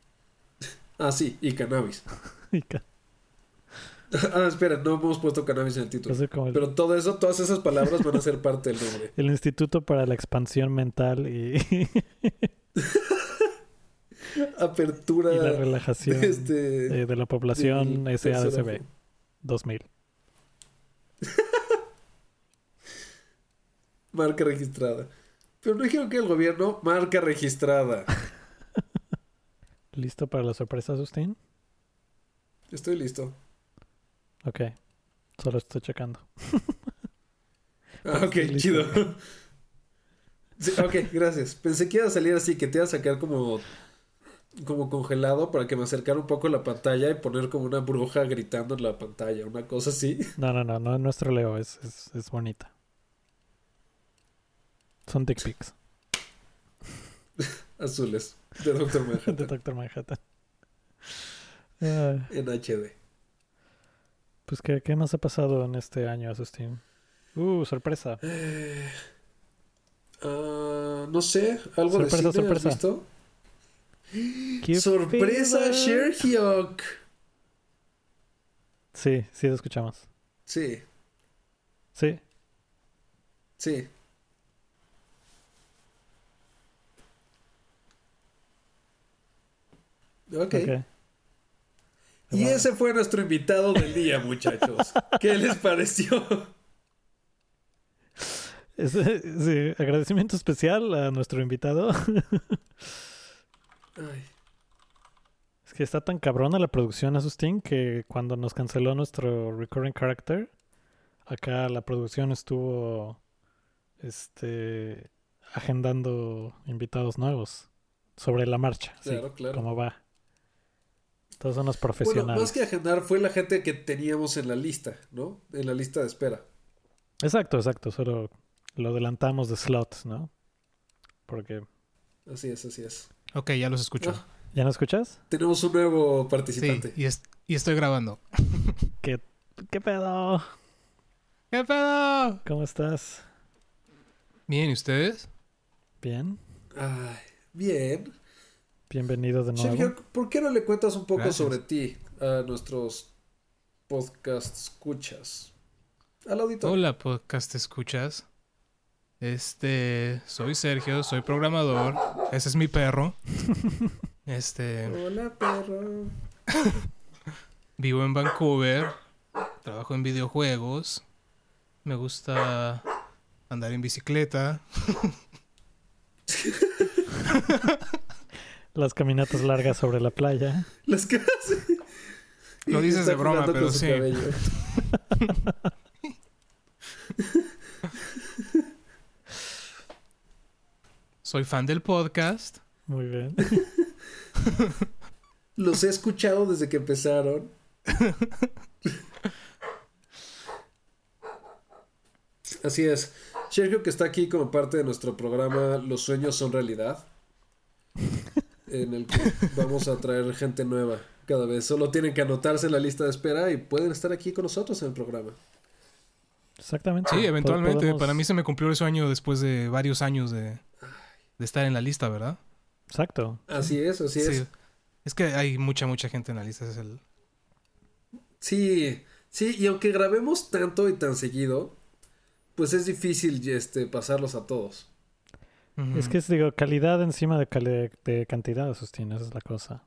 Ah, sí, y cannabis. ah, espera, no hemos puesto cannabis en el título. Pero todo eso, todas esas palabras van a ser parte del nombre. El Instituto para la Expansión Mental y... Apertura. Y la relajación de, este, eh, la población SADCB 2000. Marca registrada. Pero no dijeron que el gobierno, marca registrada. ¿Listo para la sorpresa, Justin? Estoy listo. Ok. Solo estoy checando. ah, ok, chido. Ok, gracias. Pensé que iba a salir así, que te iba a sacar como como congelado para que me acercara un poco la pantalla y poner como una bruja gritando en la pantalla, una cosa así. No, no, no, no es nuestro Leo, es, es, bonita. Son pics. Azules, de Doctor Manhattan. de Doctor Manhattan. en HD. Pues, ¿qué, ¿qué más ha pasado en este año, Asustín? Uh, sorpresa. Eh, ah, no sé, algo de cine, sorpresa. ¿has visto? ¡Sorpresa, Sherhyok! Sí, sí, lo escuchamos. Sí. Sí. Sí. Ok. okay. Y ese fue nuestro invitado del día, muchachos. ¿Qué les pareció? sí, agradecimiento especial a nuestro invitado. Es que está tan cabrona la producción, Asustín, que cuando nos canceló nuestro recurring character, acá la producción estuvo este agendando invitados nuevos sobre la marcha. Claro, claro. ¿Cómo va? Todos son los profesionales. Bueno, más que agendar, fue la gente que teníamos en la lista, ¿no? En la lista de espera. Exacto, exacto. Solo lo adelantamos de slots, ¿no? Porque. Así es, así es. Ok, ya los escucho. ¿Ya nos escuchas? Tenemos un nuevo participante. y Y estoy grabando. ¿Qué, qué pedo? ¿Qué pedo? ¿Cómo estás? Bien, ¿y ustedes? Bien. Ay, bien. Bienvenido de nuevo. Sergio, ¿por qué no le cuentas un poco Gracias. sobre ti a nuestros podcast escuchas? Al auditorio. Hola, podcast escuchas. Este, soy Sergio, soy programador. Ese es mi perro. Este, Hola, perro. vivo en Vancouver. Trabajo en videojuegos. Me gusta andar en bicicleta. Las caminatas largas sobre la playa. Las que. Lo dices está de broma, pero sí. Soy fan del podcast. Muy bien. Los he escuchado desde que empezaron. Así es. Sergio que está aquí como parte de nuestro programa Los sueños son realidad. En el que vamos a traer gente nueva cada vez. Solo tienen que anotarse en la lista de espera y pueden estar aquí con nosotros en el programa. Exactamente. Sí, eventualmente. podemos- Para mí se me cumplió el sueño después de varios años de, de estar en la lista, ¿verdad? Exacto. Así es, así es. Sí. Es que hay mucha, mucha gente en la lista. Es el... Sí, sí, y aunque grabemos tanto y tan seguido, pues es difícil este, pasarlos a todos. Es que es, digo, calidad encima de, cali- de cantidad, Sustín. Esa es la cosa.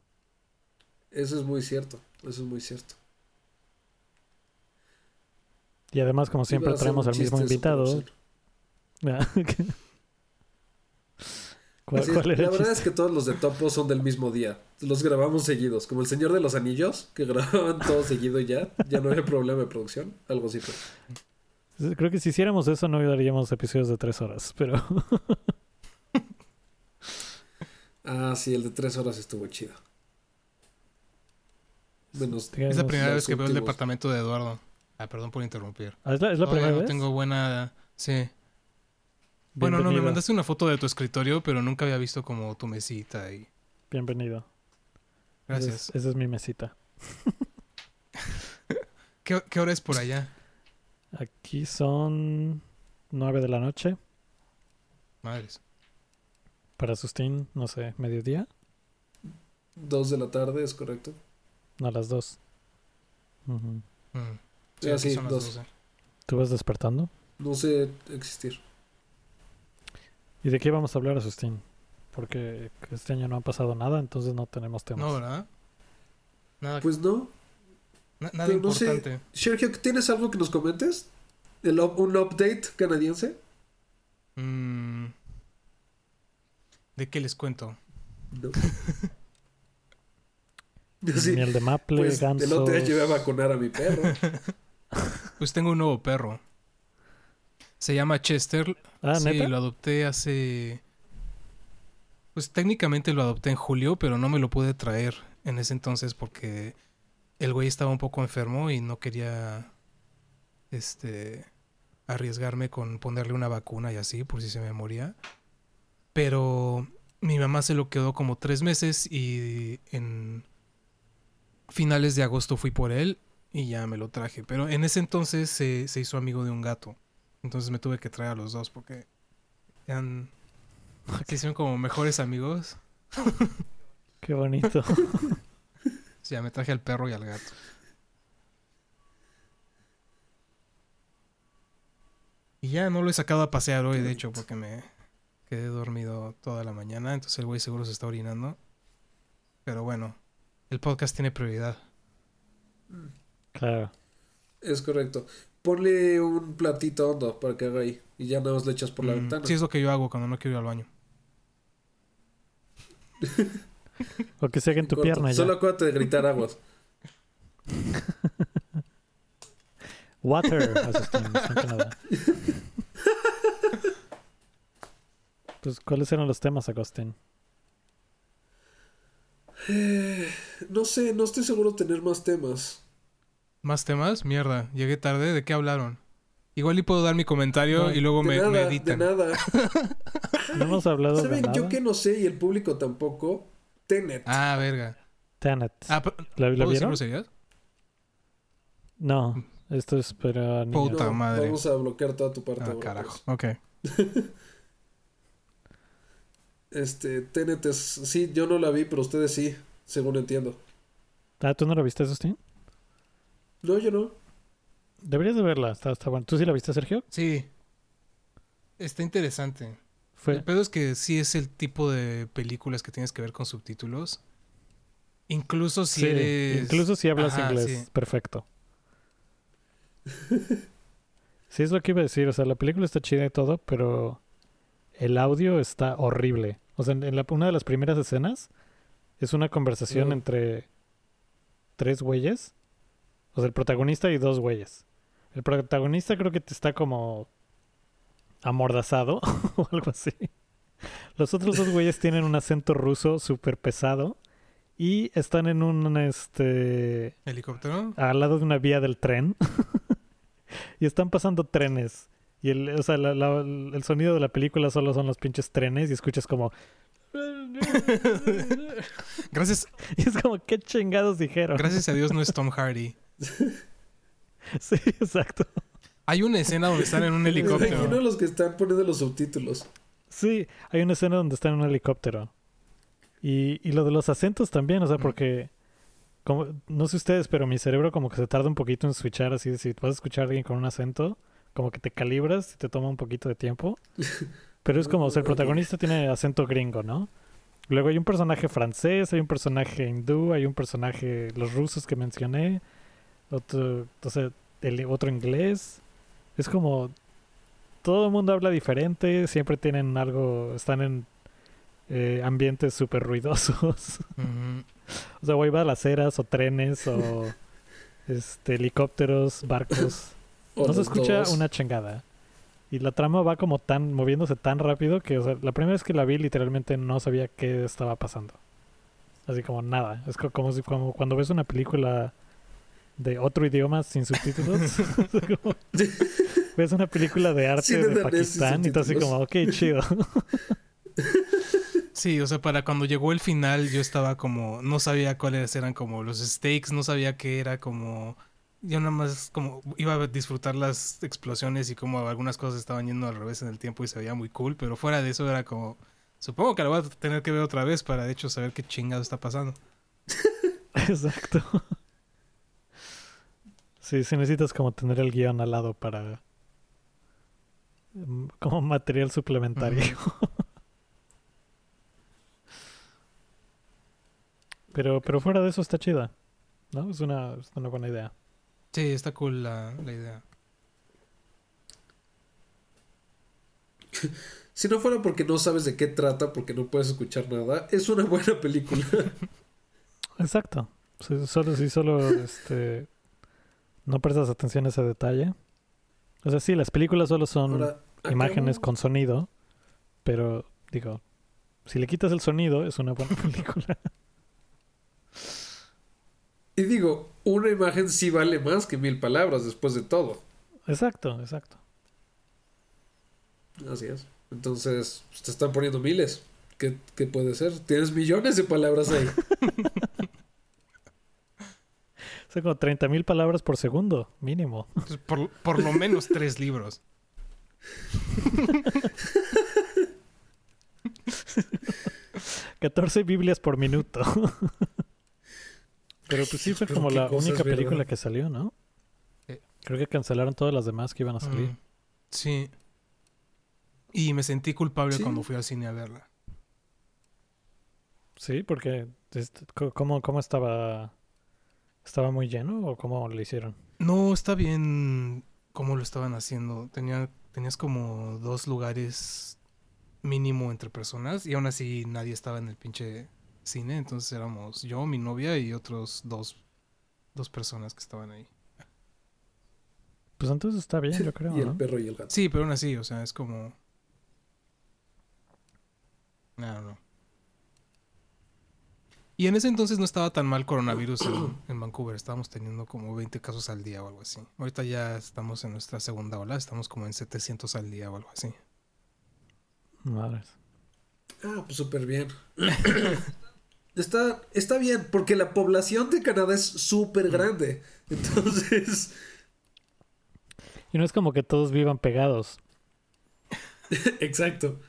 Eso es muy cierto, eso es muy cierto. Y además, como siempre, traemos al mismo invitado. súper grosero. ¿Cuál, Así es, cuál era la verdad chiste? es que todos los de Topo son del mismo día. Los grabamos seguidos, como el Señor de los Anillos, que grababan todo seguido ya. Ya no había problema de producción, algo así fue. Creo que si hiciéramos eso no daríamos episodios de tres horas, pero Ah, sí, el de tres horas estuvo chido. Menos Es la primera vez que veo el departamento de Eduardo. Ah, perdón por interrumpir. Ah, ¿Es la, es la Todavía primera no vez? tengo buena... Sí. Bueno, no, me mandaste una foto de tu escritorio, pero nunca había visto como tu mesita y... Bienvenido. Esa Gracias. es, esa es mi mesita. ¿Qué, qué hora es por allá? Aquí son nueve de la noche. Madres. Para Sustín, no sé, mediodía. dos de la tarde, es correcto. No, las dos. Mm. Aquí sí, son las dos. 12. ¿Tú vas despertando? No sé existir. ¿Y de qué vamos a hablar, Asustín? Porque este año no ha pasado nada, entonces no tenemos temas. No, ¿verdad? Nada, Pues no. na- nada pero no sé. importante. Sergio, ¿tienes algo que nos comentes? ¿El up- ¿Un update canadiense? Mm. ¿De qué les cuento? No. Sí, Miel de maple, pues el otro día llevé a vacunar a mi perro. Pues tengo un nuevo perro. Se llama Chester. Ah, sí, ¿neta? lo adopté hace... Pues técnicamente lo adopté en julio, pero no me lo pude traer en ese entonces porque el güey estaba un poco enfermo y no quería este arriesgarme con ponerle una vacuna y así por si se me moría. Pero mi mamá se lo quedó como tres meses y en finales de agosto fui por él y ya me lo traje. Pero en ese entonces se, se hizo amigo de un gato. Entonces me tuve que traer a los dos porque eran... Se hicieron como mejores amigos. Qué bonito. Sí, ya me traje al perro y al gato. Y ya no lo he sacado a pasear hoy, de hecho, porque me quedé dormido toda la mañana. Entonces el güey seguro se está orinando. Pero bueno, el podcast tiene prioridad. claro. Es correcto. Ponle un platito hondo para que haga ahí. Y ya nada más le echas por la Mm, ventana. Sí, es lo que yo hago cuando no quiero ir al baño. O que se haga en tu Corto. pierna ya. Solo acuérdate de gritar aguas. Water. Pues, ¿cuáles eran los temas, Agustín? Eh, no sé, no estoy seguro de tener más temas. ¿Más temas? Mierda, llegué tarde. ¿De qué hablaron? Igual y puedo dar mi comentario No, y luego de me, nada, me de nada. No hemos hablado de ¿Saben? nada. Yo que no sé y el público tampoco. Tenet. Ah, verga. Tenet. Ah, ¿La, la ¿Puedo decir vieron? No, esto es para niños. Puta No, madre. Vamos a bloquear toda tu parte. Ah, carajo. pues. Ok. Este, Tenet es... Sí, yo no la vi, pero ustedes sí, según entiendo. Ah, ¿tú no la viste, Justin? No, yo no. Deberías de verla, está, está bueno. ¿Tú sí la viste, Sergio? Sí. Está interesante. Fue... El pedo es que sí es el tipo de películas que tienes que ver con subtítulos. Incluso si Sí, eres. Incluso si hablas Ajá, inglés, sí. perfecto. Sí, es lo que iba a decir. O sea, la película está chida y todo, pero el audio está horrible. O sea, en, la- una de las primeras escenas es una conversación entre tres güeyes. O sea, el protagonista y dos güeyes. El protagonista creo que está como amordazado o algo así. Los otros dos güeyes tienen un acento ruso súper pesado y están en un este ¿Helicóptero? al lado de una vía del tren y están pasando trenes y el, o sea, la- la- el sonido de la película solo son los pinches trenes y escuchas como Gracias, y es como qué chingados dijeron gracias a Dios no es Tom Hardy. sí exacto Hay una escena donde están en un Me imagino helicóptero. los que están poniendo los subtítulos. sí hay una escena donde están en un helicóptero y, y lo de los acentos también o sea porque como no sé ustedes pero mi cerebro como que se tarda un poquito en switchar así de si vas a escuchar a alguien con un acento como que te calibras y te toma un poquito de tiempo Pero es como, o sea, el protagonista tiene acento gringo, ¿no? Luego hay un personaje francés, hay un personaje hindú, hay un personaje, los rusos que mencioné, otro, o sea, el otro inglés. Es como, todo el mundo habla diferente, siempre tienen algo, están en eh, ambientes súper ruidosos. O sea, o hay balaceras, o trenes, o este, helicópteros, barcos. No se escucha una chingada. Y la trama va como tan, moviéndose tan rápido que, o sea, la primera vez que la vi literalmente no sabía qué estaba pasando. Así como nada. Es co- como si como cuando ves una película de otro idioma sin subtítulos. Como- ves una película de arte de Pakistán y tú así como, ok, chido. Sí, o sea, para cuando llegó el final yo estaba como, no sabía cuáles eran como los stakes, no sabía qué era como, yo nada más como iba a disfrutar las explosiones y como algunas cosas estaban yendo al revés en el tiempo y se veía muy cool, pero fuera de eso era como, supongo que lo voy a tener que ver otra vez para de hecho saber qué chingado está pasando. Exacto. Sí, sí necesitas como tener el guion al lado para... mm, como material suplementario. Pero, pero fuera de eso está chida. ¿No? Es una, es una buena idea. Sí, está cool la, la idea. Si no fuera porque no sabes de qué trata, porque no puedes escuchar nada, es una buena película. Exacto. Sí, solo si solo este no prestas atención a ese detalle. O sea, sí, las películas solo son Ahora, imágenes con sonido, pero digo, si le quitas el sonido es una buena película. Y digo, una imagen sí vale más que mil palabras después de todo. exacto, exacto. Así es. Entonces, pues, te están poniendo miles. ¿Qué, qué puede ser? Tienes millones de palabras ahí. Son como 30 mil palabras por segundo, mínimo. Entonces, por, por lo menos tres libros. ¿14 Biblias por minuto. Pero pues sí fue Pero como la única ¿verdad? película que salió, ¿no? Eh. Creo que cancelaron todas las demás que iban a salir. Mm, Sí. Y me sentí culpable Sí. cuando fui al cine a verla. Sí, porque ¿cómo, ¿cómo estaba? ¿Estaba muy lleno o cómo le hicieron? No, está bien cómo lo estaban haciendo. Tenía, tenías como dos lugares mínimo entre personas y aún así nadie estaba en el pinche cine. Entonces éramos yo, mi novia y otros dos, dos personas que estaban ahí. Pues entonces está bien, yo creo, y el ¿no? perro y el gato. Sí, pero aún así, o sea, es como... No, no. Y en ese entonces no estaba tan mal coronavirus en, en Vancouver. Estábamos teniendo como 20 casos al día o algo así. Ahorita ya estamos en nuestra segunda ola. Estamos como en 700 al día o algo así. Madres. Ah, pues súper bien. Está, está bien, porque la población de Canadá es súper grande. Entonces, Y no es como que todos vivan pegados exacto.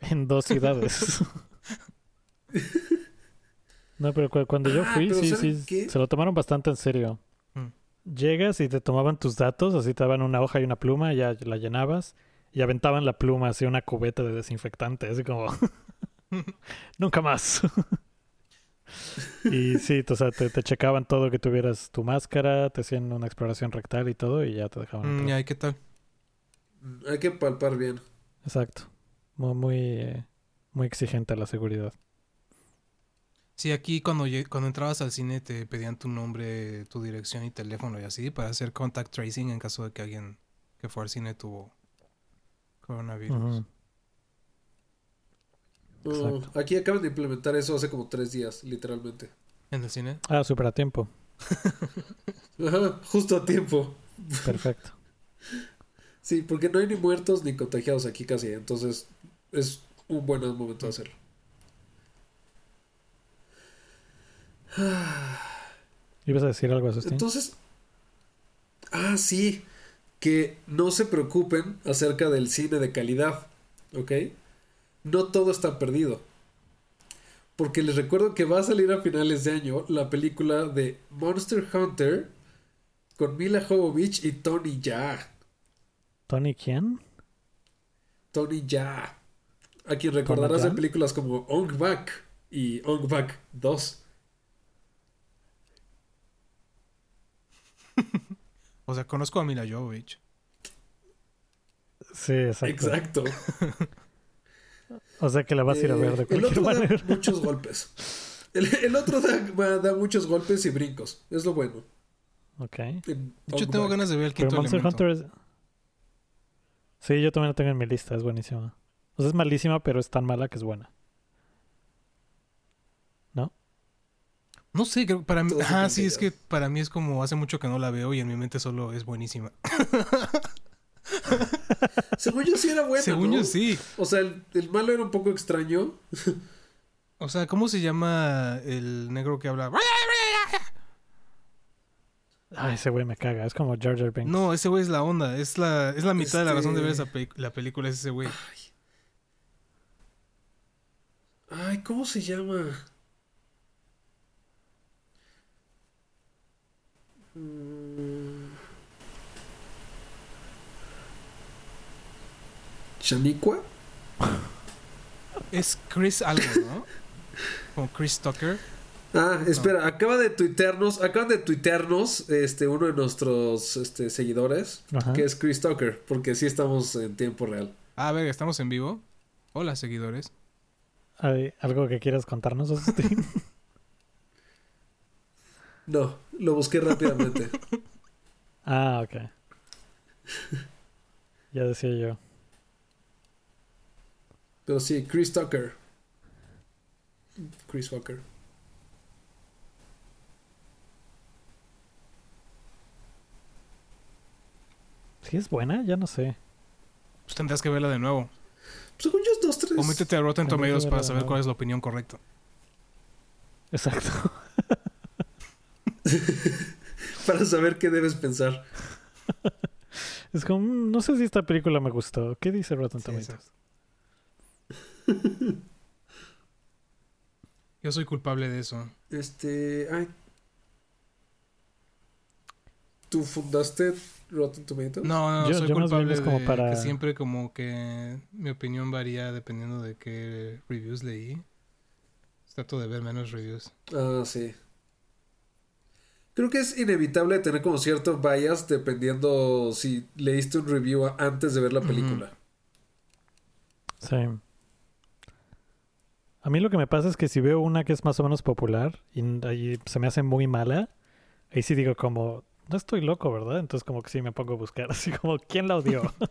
en dos ciudades. No, pero cu- cuando yo Ah, fui, sí, ¿saben sí, qué? se lo tomaron bastante en serio. Mm. Llegas y te tomaban tus datos, así te daban una hoja y una pluma, y ya la llenabas, y aventaban la pluma hacia una cubeta de desinfectante, así como... Nunca más. Y sí, o sea, te, te checaban todo que tuvieras tu máscara, te hacían una exploración rectal y todo, y ya te dejaban. Mm, ya, ¿qué tal? Hay que palpar bien. Exacto. Muy, muy, eh, muy exigente la seguridad. Sí, aquí cuando, cuando entrabas al cine te pedían tu nombre, tu dirección y teléfono y así para hacer contact tracing en caso de que alguien que fue al cine tuvo coronavirus. No, Exacto. aquí acaban de implementar eso hace como tres días, literalmente. ¿En el cine? Ah, súper a tiempo. Ajá, justo a tiempo. Perfecto. Sí, porque no hay ni muertos ni contagiados aquí casi, entonces es un buen momento de hacerlo. ¿Ibas a decir algo, Asustín? Entonces, ah, sí, que no se preocupen acerca del cine de calidad, ¿ok? No todo está perdido. Porque les recuerdo que va a salir a finales de año la película de Monster Hunter con Mila Jovovich y Tony Ya. ¿Tony quién? Tony Ya. A quien recordarás de películas como Ong Bak y Ong Bak 2. O sea, conozco a Mila Jovovich. Sí, exacto. Exacto. O sea que la vas a ir a ver de Eh, el cualquier otro da manera. muchos golpes. El, el otro da, da muchos golpes y brincos. Es lo bueno. Ok. En De hecho, Ong tengo ganas de ver el Pero quinto Monster elemento. Hunter es... Sí, yo también la tengo en mi lista. Es buenísima. O sea, es malísima, pero es tan mala que es buena. No sé, creo que para mí... Ah, sí, es que para mí es como hace mucho que no la veo y en mi mente solo es buenísima. Según yo sí era bueno. Según ¿no? yo sí. O sea, el, el malo era un poco extraño. O sea, ¿cómo se llama el negro que habla? Ay, ese güey me caga. Es como Jar Jar Binks. No, ese güey es la onda. Es la, es la mitad de la razón de ver Este- esa pe- la película, es ese güey. Ay, ¿cómo se llama? Mm. ¿Shaniqua? Es Chris algo, ¿no? Como Chris Tucker. Ah, espera, acaba de tuitearnos, acaban de tuitearnos este, uno de nuestros este, seguidores, Ajá. que es Chris Tucker, porque sí estamos en tiempo real. Ah, a ver, estamos en vivo. Hola, seguidores. ¿Hay ¿Algo que quieras contarnos? No, lo busqué rápidamente. ah, ok. ya decía yo. Pero sí, Chris Tucker. Chris Tucker. ¿Sí es buena? Ya no sé. Pues tendrás que verla de nuevo. Según yo es dos, tres. O métete a Rotten Tomatoes para saber cuál es la opinión correcta. Exacto. Para saber qué debes pensar. Es como, no sé si esta película me gustó. ¿Qué dice Rotten Sí, Tomatoes? exacto. Yo soy culpable de eso. Este. Ay. ¿Tú fundaste Rotten Tomatoes? No, no, Yo- soy yo culpable es como de para- que siempre como que mi opinión varía dependiendo de qué reviews leí. Trato de ver menos reviews. Ah, sí. Creo que es inevitable tener como cierto bias dependiendo si leíste un review antes de ver la película. Sí. A mí lo que me pasa es que si veo una que es más o menos popular y ahí se me hace muy mala, ahí sí digo como, no estoy loco, ¿verdad? Entonces como que sí me pongo a buscar, así como, ¿quién la odió?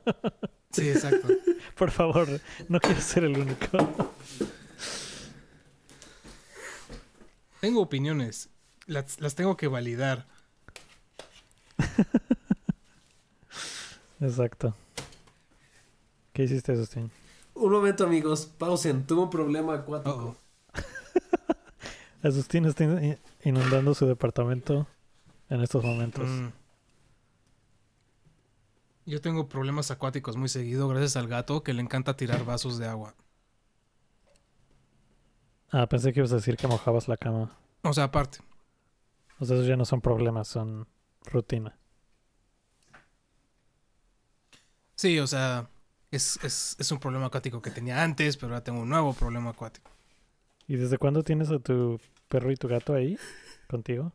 Sí, exacto. Por favor, no quiero ser el único. tengo opiniones. Las, las tengo que validar. Exacto. ¿Qué hiciste, Sustín? Un momento, amigos. Pausen. Tuve un problema acuático. Uh-oh. Asustín está in- inundando su departamento en estos momentos. Mm. Yo tengo problemas acuáticos muy seguido gracias al gato que le encanta tirar vasos de agua. Ah, pensé que ibas a decir que mojabas la cama. O sea, aparte. O sea, esos ya no son problemas, son rutina. Sí, o sea, es, es, es un problema acuático que tenía antes, pero ahora tengo un nuevo problema acuático. ¿Y desde cuándo tienes a tu perro y tu gato ahí contigo?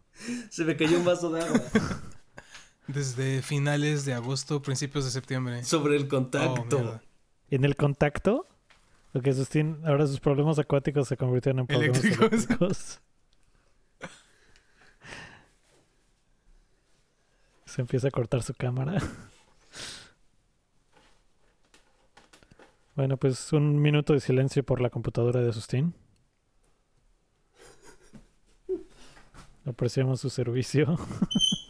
Se me cayó un vaso de agua Desde finales de agosto, principios de septiembre. sobre el Oh, contacto. mierda. ¿En el contacto? Porque Asustín, ahora sus problemas acuáticos se convirtieron en problemas Eléctricos. eléctricos. Se empieza a cortar su cámara. Bueno, pues un minuto de silencio por la computadora de Asustín. Apreciamos su servicio.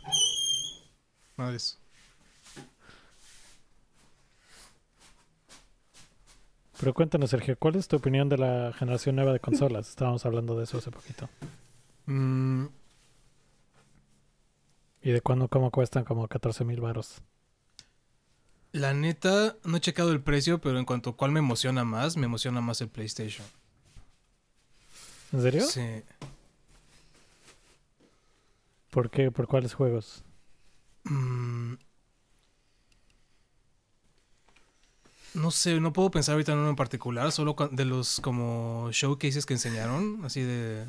Madres. Pero cuéntanos, Sergio, ¿cuál es tu opinión de la generación nueva de consolas? Estábamos hablando de eso hace poquito. Mm, ¿Y de cuándo, cómo cuestan como 14 mil baros? La neta, no he checado el precio, pero en cuanto a cuál me emociona más, me emociona más el PlayStation. ¿En serio? Sí. ¿Por qué? ¿Por cuáles juegos? Mm. No sé, no puedo pensar ahorita en uno en particular, solo de los como showcases que enseñaron, así de...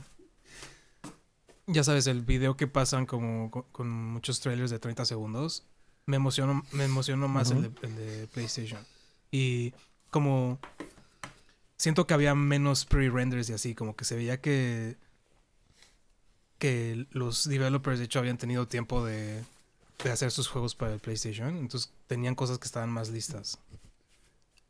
Ya sabes, el video que pasan como co- con, muchos trailers de 30 segundos. Me emocionó, me emocionó más el, de, el de PlayStation. Y como... Siento que había menos pre-renders y así, como que se veía que... Que los developers de hecho habían tenido tiempo de, de hacer sus juegos para el PlayStation. Entonces tenían cosas que estaban más listas.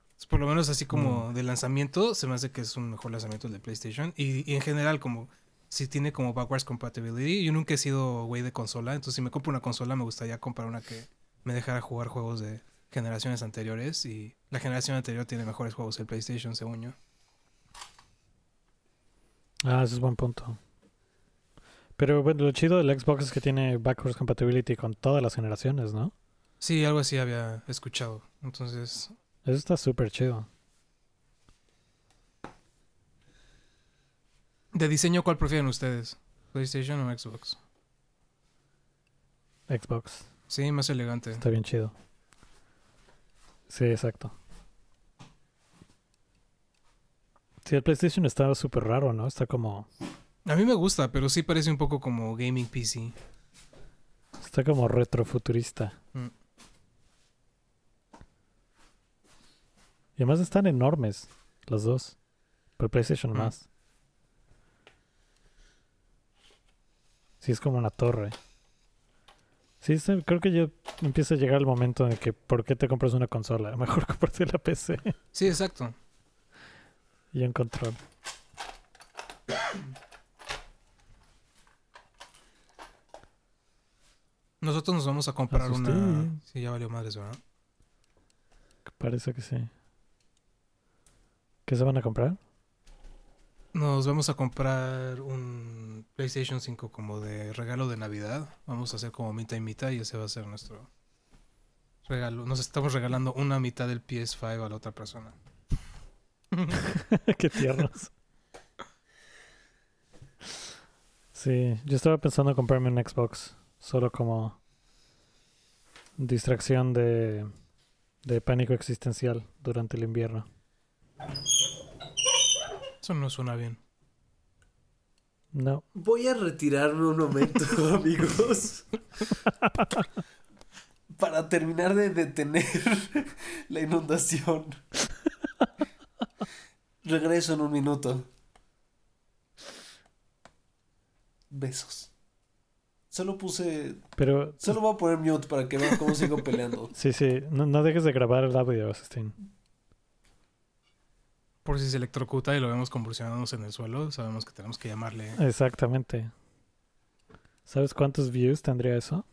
Entonces, por lo menos así como de lanzamiento, se me hace que es un mejor lanzamiento el de PlayStation. Y, y en general, como si tiene como backwards compatibility. Yo nunca he sido güey de consola. Entonces, si me compro una consola, me gustaría comprar una que me dejara jugar juegos de generaciones anteriores. Y la generación anterior tiene mejores juegos el PlayStation, según yo. Ah, ese es buen punto. Pero bueno, lo chido del Xbox es que tiene backwards compatibility con todas las generaciones, ¿no? Sí, algo así había escuchado. Entonces, Eso está súper chido. de diseño, ¿cuál prefieren ustedes? ¿PlayStation o Xbox? Xbox. Sí, más elegante. Está bien chido. Sí, exacto. Sí, el PlayStation está súper raro, ¿no? Está como... A mí me gusta, pero sí parece un poco como gaming PC. Está como retrofuturista. Mm. Y además están enormes los dos. Pero PlayStation Mm. más. Sí, es como una torre. Sí, creo que ya empieza a llegar el momento en el que ¿por qué te compras una consola? Mejor comprarte la PC Sí, exacto. y un control. Nosotros nos vamos a comprar Asusté. una. Sí, ya valió madres, ¿verdad? Parece que sí. ¿Qué se van a comprar? Nos vamos a comprar un PlayStation 5 como de regalo de Navidad. Vamos a hacer como mitad y mitad y ese va a ser nuestro regalo. Nos estamos regalando una mitad del PS5 a la otra persona. Qué tiernos. Sí, yo estaba pensando en comprarme un Xbox. Solo como distracción de, de pánico existencial durante el invierno. Eso no suena bien. No, Voy a retirarme un momento, amigos. Para terminar de detener la inundación. Regreso en un minuto. Besos. Solo puse. pero Solo voy a poner mute para que vean cómo sigo peleando. sí, sí, no, no dejes de grabar el audio, Asustín. Por si se electrocuta y lo vemos convulsionándonos en el suelo, sabemos que tenemos que llamarle. Exactamente. ¿Sabes cuántos views tendría eso?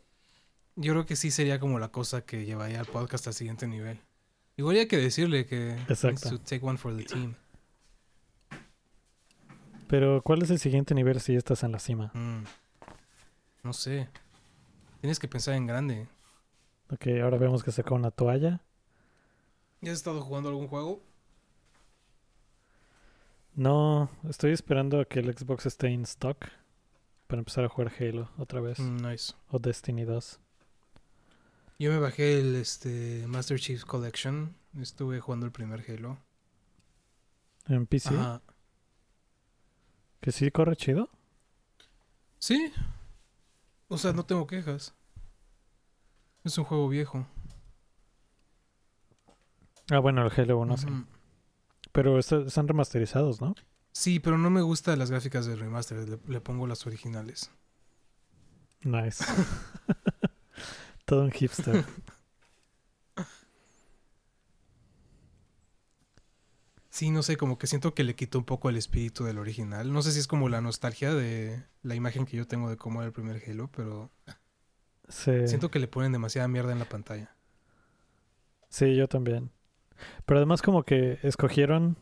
Yo creo que sí sería como la cosa que llevaría al podcast al siguiente nivel. Igual hay que decirle que Exacto. to take one for the team. Pero, ¿cuál es el siguiente nivel si estás en la cima? Mm. No sé. Tienes que pensar en grande. Ok, ahora vemos que sacó una toalla. ¿Ya has estado jugando algún juego? No, estoy esperando a que el Xbox esté en stock para empezar a jugar Halo otra vez. Mm, nice. O Destiny 2. Yo me bajé el este, Master Chief Collection. Estuve jugando el primer Halo. En PC. Ajá. Que sí corre chido. Sí. O sea, no tengo quejas. Es un juego viejo. Ah, bueno, el Halo 1 sí. Pero está- están remasterizados, ¿no? Sí, pero no me gustan las gráficas del remaster. Le, le pongo las originales. Nice. Todo un hipster. Sí, no sé, como que siento que le quito un poco el espíritu del original. No sé si es como la nostalgia de la imagen que yo tengo de cómo era el primer Halo, pero Sí. siento que le ponen demasiada mierda en la pantalla. Sí, yo también. Pero además como que escogieron,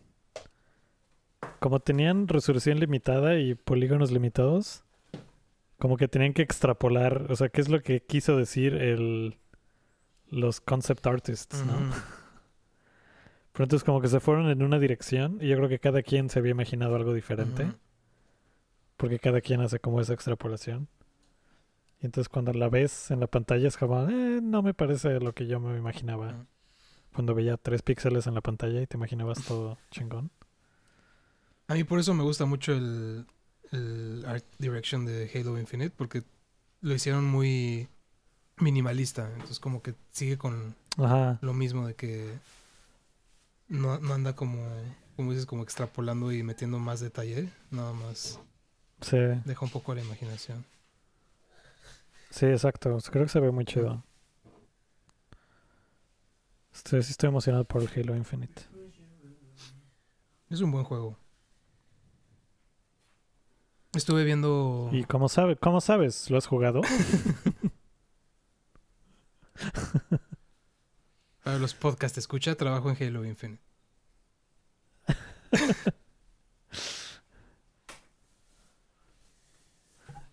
como tenían resolución limitada y polígonos limitados, como que tenían que extrapolar, o sea, ¿qué es lo que quiso decir el los concept artists, no? Pero entonces como que se fueron en una dirección y yo creo que cada quien se había imaginado algo diferente, porque cada quien hace como esa extrapolación. Y entonces cuando la ves en la pantalla es como, "Eh, no me parece lo que yo me imaginaba. Cuando veía tres píxeles en la pantalla y te imaginabas todo chingón. A mí por eso me gusta mucho el, el art direction de Halo Infinite, porque lo hicieron muy minimalista. Entonces como que sigue con Ajá. lo mismo de que no, no anda como, como dices, como extrapolando y metiendo más detalle. Nada más Sí, deja un poco a la imaginación. sí, exacto. Creo que se ve muy chido. Estoy, estoy emocionado por Halo Infinite. Es un buen juego. Estuve viendo... ¿Y cómo, sabe, cómo sabes? ¿Lo has jugado? Para los podcasts, escucha, trabajo en Halo Infinite.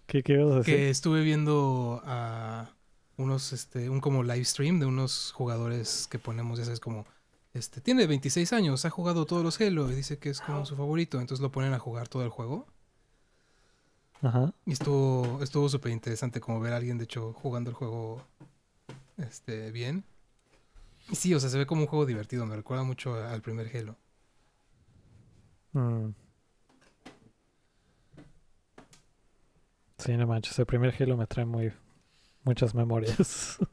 ¿Qué, qué a decir? Que estuve viendo a unos, este, un como live stream de unos jugadores que ponemos, ya sabes, como, este, tiene 26 años, ha jugado todos los Halo y dice que es como su favorito, entonces lo ponen a jugar todo el juego. Ajá. Y estuvo, estuvo súper interesante como ver a alguien, de hecho, jugando el juego, este, bien. Y sí, o sea, se ve como un juego divertido, me recuerda mucho al primer Halo. Mm. Sí, no manches. El primer Halo me trae muy muchas memorias.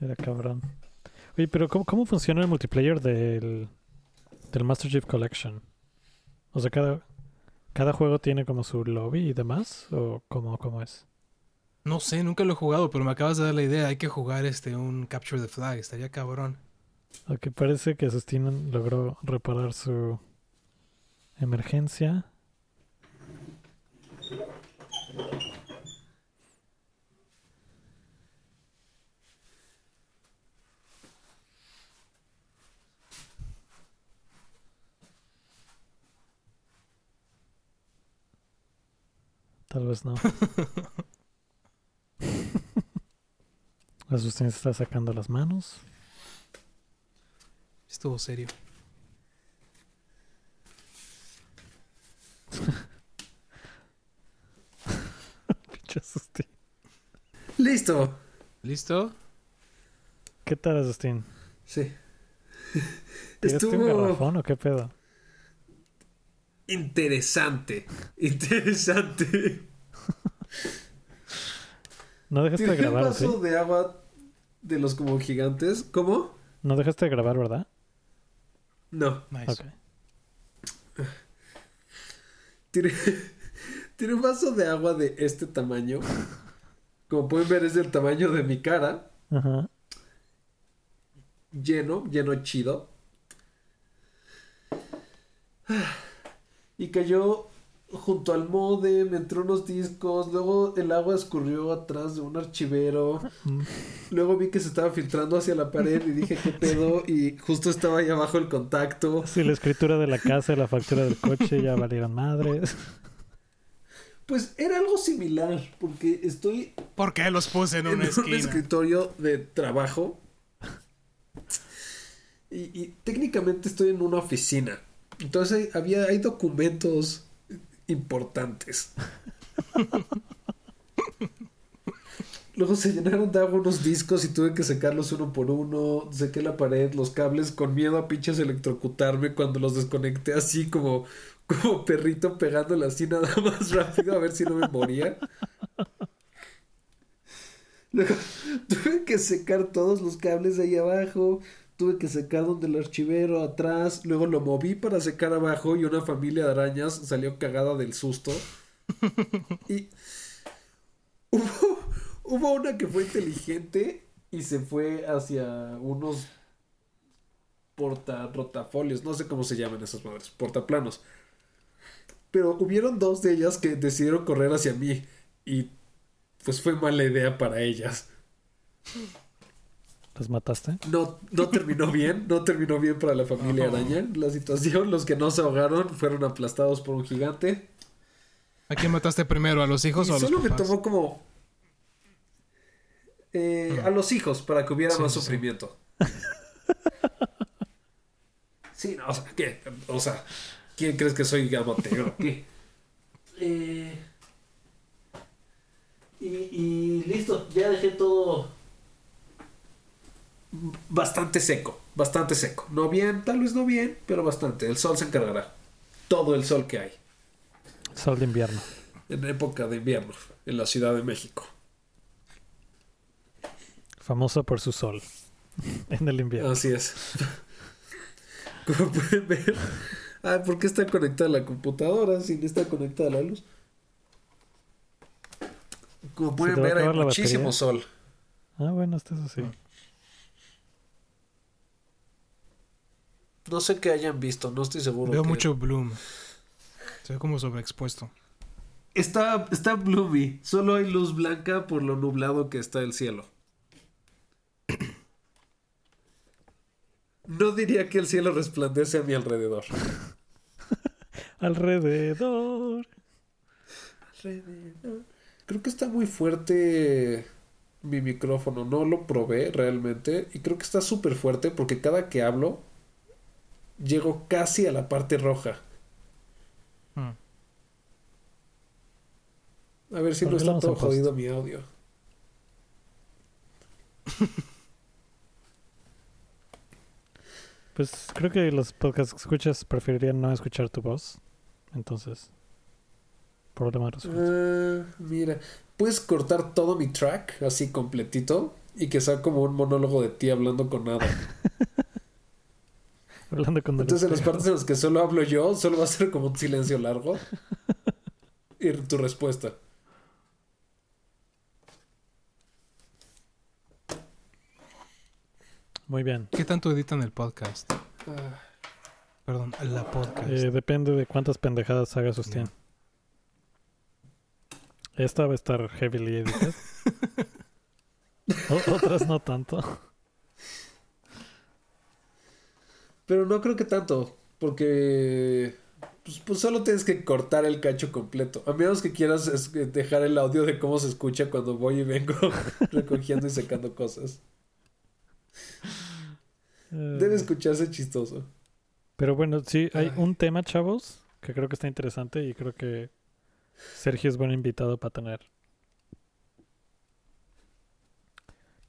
Era cabrón. Oye, pero ¿cómo, cómo funciona el multiplayer del, del Master Chief Collection? O sea, cada, cada juego tiene como su lobby y demás, o cómo, cómo es? No sé, nunca lo he jugado, pero me acabas de dar la idea, hay que jugar este un Capture the Flag, estaría cabrón. Aunque parece que Sustin logró reparar su emergencia. Tal vez no. Asustín se está sacando las manos. Estuvo serio. Pinche Asustín. Listo. ¿Listo? ¿Qué tal, Asustín? Sí. ¿Tiraste un Estuvo garrafón o qué pedo? Interesante. Interesante. ¿No dejaste de un grabar, sí? vaso de agua de los como gigantes. ¿Cómo? No dejaste de grabar, ¿verdad? No. Nice. Tiré, tiré un vaso de agua de este tamaño. Como pueden ver, es del tamaño de mi cara. Ajá. Lleno, lleno chido. Y cayó junto al modem, entró unos discos, luego el agua escurrió atrás de un archivero, Mm. luego vi que se estaba filtrando hacia la pared y dije qué pedo y justo estaba ahí abajo el contacto. Sí, la escritura de la casa y la factura del coche ya valieron madres. Pues era algo similar, porque estoy ¿Por qué los puse en en una un esquina? escritorio de trabajo y, y técnicamente estoy en una oficina. Entonces había, hay documentos importantes. Luego se llenaron de agua unos discos y tuve que secarlos uno por uno. Sequé la pared, los cables con miedo a pinches electrocutarme cuando los desconecté así como, como perrito pegándole así nada más rápido a ver si no me moría. Luego tuve que secar todos los cables de ahí abajo. Tuve que secar donde el archivero atrás. Luego lo moví para secar abajo y una familia de arañas salió cagada del susto. Y hubo, hubo una que fue inteligente y se fue hacia unos porta rotafolios, no sé cómo se llaman esas madres, portaplanos. Pero hubieron dos de ellas que decidieron correr hacia mí y pues fue mala idea para ellas. ¿Los mataste? No, no terminó bien, no terminó bien para la familia Oh. araña la situación. Los que no se ahogaron fueron aplastados por un gigante. ¿A quién mataste primero? ¿A los hijos Y o a los solo me tomó como eh, a los hijos para que hubiera Sí, más sí, sufrimiento. Sí, no, o sea, ¿qué? O sea, ¿quién crees que soy amateur? ¿Qué? Eh, y, y listo, ya dejé todo bastante seco, bastante seco. No bien, tal vez no bien, pero bastante. El sol se encargará. Todo el sol que hay Sol de invierno. en época de invierno en la Ciudad de México. Famoso por su sol. En el invierno. Así es. Como pueden ver. Ah, ¿por qué está conectada la computadora si no está conectada la luz? Como pueden ver, hay muchísimo batería. sol. Ah, bueno, esto es así. No sé qué hayan visto, no estoy seguro. Veo que- mucho Bloom. Se ve como sobreexpuesto. Está, está gloomy. Solo hay luz blanca por lo nublado que está el cielo. No diría que el cielo resplandece a mi alrededor. Alrededor. Alrededor. Creo que está muy fuerte mi micrófono. No lo probé realmente. Y creo que está súper fuerte porque cada que hablo llego casi a la parte roja. Hmm. A ver si no está todo jodido mi audio. Pues creo que los podcasts que escuchas preferirían no escuchar tu voz. Entonces, problema resuelto. Ah, mira, puedes cortar todo mi track así completito y que sea como un monólogo de ti hablando con nada. Hablando con el Entonces en las espejo. partes en las que solo hablo yo, solo va a ser como un silencio largo. Y tu respuesta. Muy bien. ¿Qué tanto editan el podcast? Ah, Perdón, la podcast. Eh, depende de cuántas pendejadas haga Sustín. Esta va a estar heavily edited. O- otras no tanto. Pero no creo que tanto, porque pues, pues solo tienes que cortar el cacho completo. A menos que quieras es- dejar el audio de cómo se escucha cuando voy y vengo recogiendo y secando cosas. Eh, Debe escucharse chistoso. Pero bueno, sí, hay Ay. un tema, chavos, que creo que está interesante y creo que Sergio es buen invitado para tener.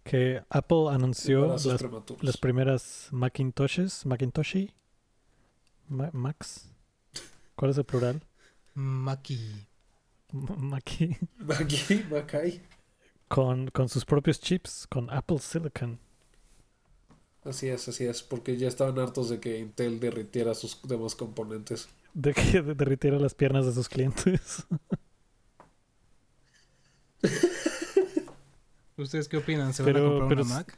Que Apple anunció las, las primeras Macintoshes, Macintoshi, Ma- Max. ¿Cuál es el plural? Maki. Maki. Maki, Makai. Con, con sus propios chips, con Apple Silicon. Así es, así es, porque ya estaban hartos de que Intel derritiera sus demás componentes. De que derritiera las piernas de sus clientes. ¿Ustedes qué opinan? ¿Se van Pero- a comprar pero una Mac?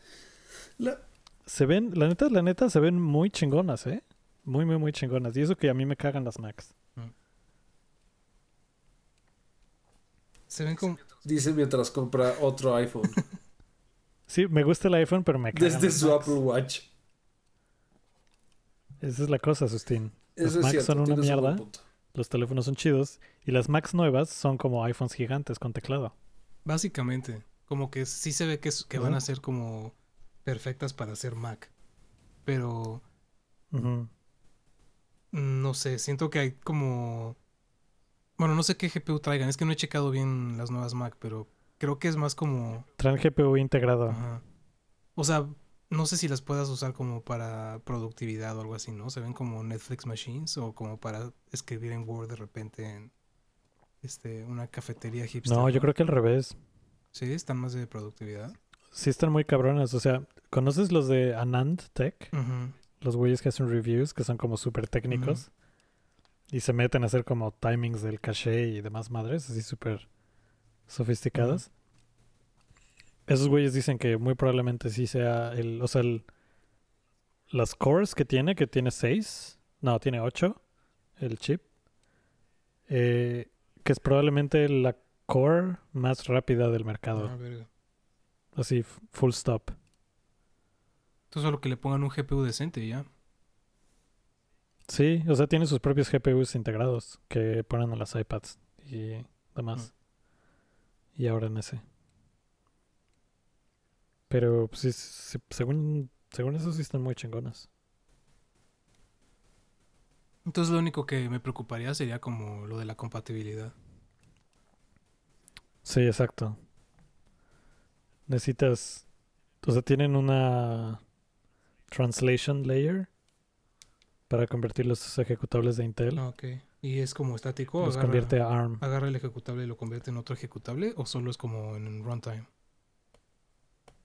La- Se ven, la neta, la neta, se ven muy chingonas, ¿eh? Muy, muy, muy chingonas. Y eso que a mí me cagan las Macs. Se ven como... Dice mientras compra otro iPhone. Sí, me gusta el iPhone, pero me cagan Desde su Macs. Apple Watch. Esa es la cosa, Sustín. Los es Macs cierto. son una un mierda. Los teléfonos son chidos. Y las Macs nuevas son como iPhones gigantes con teclado. Básicamente, como que sí se ve que, que van a ser como perfectas para hacer Mac. Pero no sé, siento que hay como... Bueno, no sé qué GPU traigan, es que no he checado bien las nuevas Mac, pero creo que es más como... Traen GPU integrado. Ajá. O sea, no sé si las puedas usar como para productividad o algo así, ¿no? Se ven como Netflix Machines o como para escribir en Word de repente en este, una cafetería hipster. No, yo creo que al revés. Sí, están más de productividad. Sí están muy cabronas. O sea, ¿conoces los de Anand Tech? Los güeyes que hacen reviews, que son como súper técnicos. Y se meten a hacer como timings del caché y demás madres, así súper sofisticadas. Esos güeyes dicen que muy probablemente sí sea el... O sea, el- las cores que tiene, que tiene 6. No, tiene 8. El chip. eh, que es probablemente la core más rápida del mercado. Ah, verga. Así, full stop. Entonces solo que le pongan un GPU decente y ya. Sí, o sea, tiene sus propios GPUs integrados que ponen a las iPads y demás. Y ahora en ese. Pero pues, sí, sí, según, según eso sí están muy chingonas. Entonces lo único que me preocuparía sería como lo de la compatibilidad. Sí, exacto. Necesitas... O sea, tienen una translation layer para convertir los ejecutables de Intel. Ah, ok. ¿Y es como estático? los agarra, convierte a ARM. agarra el ejecutable y lo convierte en otro ejecutable? ¿O solo es como en runtime?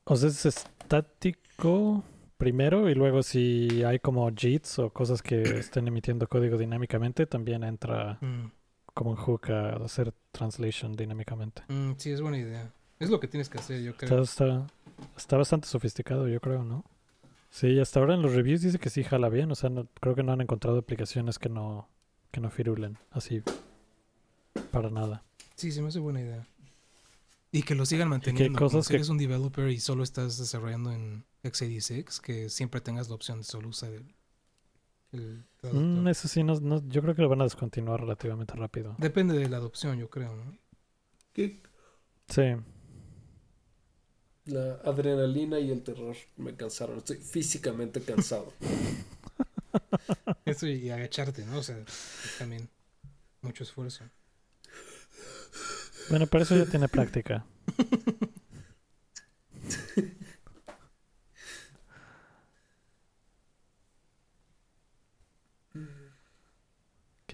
O sea, es estático primero y luego si hay como JITs o cosas que estén emitiendo código dinámicamente, también entra Mm, como un hook a hacer translation dinámicamente. mm, sí, es buena idea. Es lo que tienes que hacer, yo creo. está, está bastante sofisticado, yo creo, ¿no? Sí, hasta ahora en los reviews dice que sí jala bien, o sea, no- creo que no han encontrado aplicaciones que no, que no firulen así para nada. Sí, se me hace buena idea. Y que lo sigan manteniendo. como cosas si que- eres un developer y solo estás desarrollando en x86, que siempre tengas la opción de solo usar el, el traductor. Mm, eso sí, no, no- yo creo que lo van a descontinuar relativamente rápido. Depende de la adopción, yo creo, ¿no? Sí, La adrenalina y el terror me cansaron. Estoy físicamente cansado. Eso y agacharte, ¿no? O sea, es también mucho esfuerzo. bueno, para eso ya tiene práctica.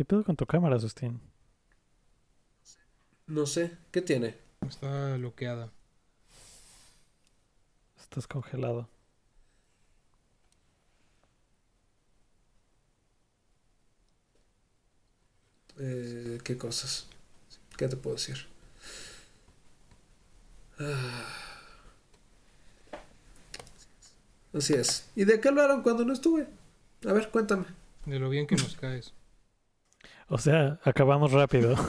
¿Qué pedo con tu cámara, Sustín? No sé, ¿qué tiene? Está bloqueada. Estás congelado. Eh, ¿Qué cosas? ¿Qué te puedo decir? Ah. Así es. ¿Y de qué hablaron cuando no estuve? A ver, cuéntame. De lo bien que nos caes. O sea, acabamos rápido.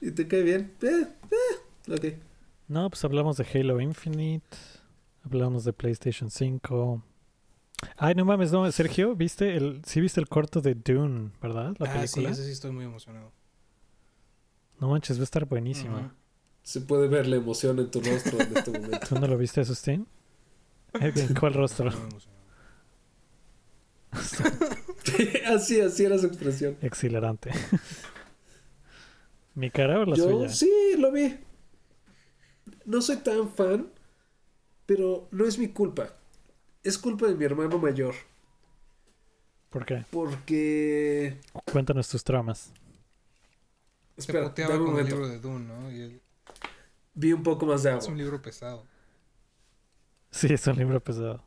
¿Y te cae bien? Eh, eh, ok. No, pues hablamos de Halo Infinite. Hablamos de PlayStation 5. Ay, no mames, no, Sergio, ¿viste el, sí viste el corto de Dune, ¿verdad? La ah, sí, película. ese sí estoy muy emocionado. No manches, va a estar buenísima. Se puede ver la emoción en tu rostro en este momento. ¿Tú no lo viste, Sustín? Eh, ¿En cuál rostro? Así, así era su expresión. Exhilarante. ¿Mi cara o la Yo suya? sí, lo vi. No soy tan fan, pero no es mi culpa. Es culpa de mi hermano mayor. ¿Por qué? Porque... Cuéntanos tus traumas. Se Espera, con el momento. libro de Dune, ¿no? Y él- Vi un poco más de es un agua. libro pesado. Sí, es un libro pesado.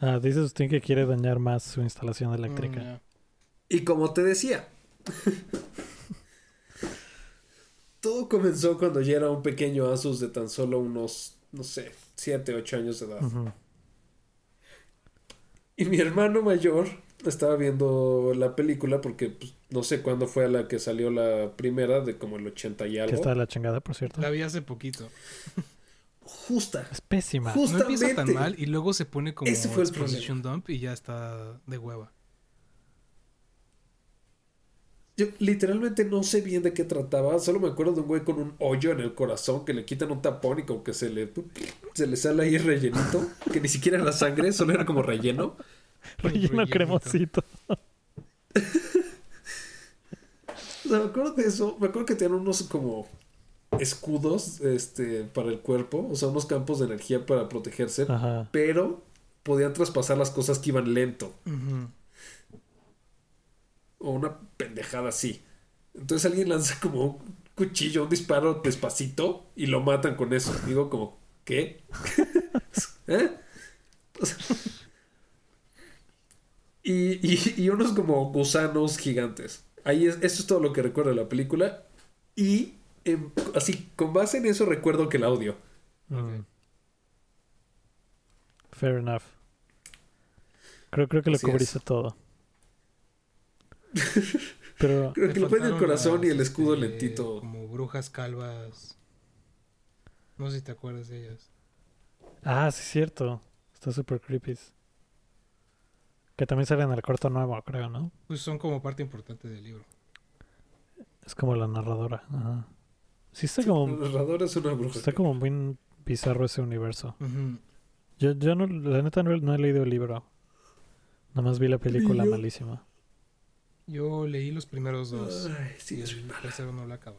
Ah, dice Sustín que quiere dañar más su instalación eléctrica. Mm. Y como te decía, todo comenzó cuando ya era un pequeño Asus de tan solo unos, no sé, 7, 8 años de edad. Y mi hermano mayor estaba viendo la película porque pues, no sé cuándo fue a la que salió la primera, de como el 80 y Que algo. está de la chingada, por cierto. La vi hace poquito. Justa. Es pésima. Justo. No empieza tan Justamente. mal y luego se pone como Ese fue el exposition dump y ya está de hueva. Yo literalmente no sé bien de qué trataba, solo me acuerdo de un güey con un hoyo en el corazón que le quitan un tapón y como que se le, se le sale ahí el rellenito, que ni siquiera era sangre, solo era como relleno. Relleno rellenito. cremosito. O sea, me acuerdo de eso, me acuerdo que tenían unos como escudos este, para el cuerpo, o sea, unos campos de energía para protegerse, Ajá. pero podían traspasar las cosas que iban lento, o una pendejada así. Entonces alguien lanza como un cuchillo, un disparo despacito y lo matan con eso. Digo como, ¿qué? ¿Eh? Y, y- y unos como gusanos gigantes. Ahí es, eso es todo lo que recuerdo de la película. Y em, así, con base en eso recuerdo que el audio. Mm. Fair enough. Creo, creo que lo Así cubriste es. todo. Pero Creo que lo puede el corazón y el escudo este, lentito. Como brujas calvas. No sé si te acuerdas de ellas. Ah, sí, es cierto. Está super creepy. Que también sale en el corto nuevo, creo, ¿no? Pues son como parte importante del libro. Es como la narradora. Ajá. Sí, está como, El narrador es una bruja. está como muy bizarro ese universo. Ujú. Yo, yo no, la neta no, no he leído el libro. Nada más vi la película yo. malísima. Yo leí los primeros dos. Ay, sí, es el bien mala. tercero no lo acaba.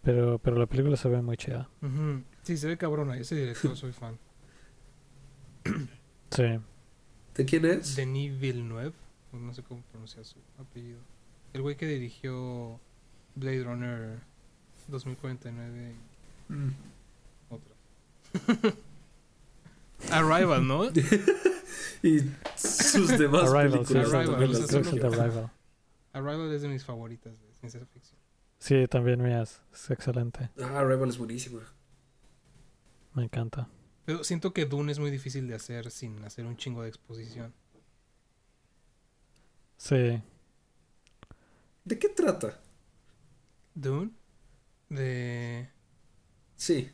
Pero, pero la película se ve muy chida. Ujú. Sí, se ve cabrona. Ese director soy fan. Sí. ¿De quién es? Denis Villeneuve. No sé cómo pronunciar su apellido. El güey que dirigió Blade Runner 2049 y Mm. otra. Arrival, ¿no? Y sus demás Arrival, sí, películas. Arrival, creo que es de. Arrival. Arrival es de mis favoritas de ciencia ficción. Sí, también mías. Es excelente. Ah, Arrival es buenísima. Me encanta. Pero siento que Dune es muy difícil de hacer sin hacer un chingo de exposición. Sí. ¿De qué trata? Dune de Sí.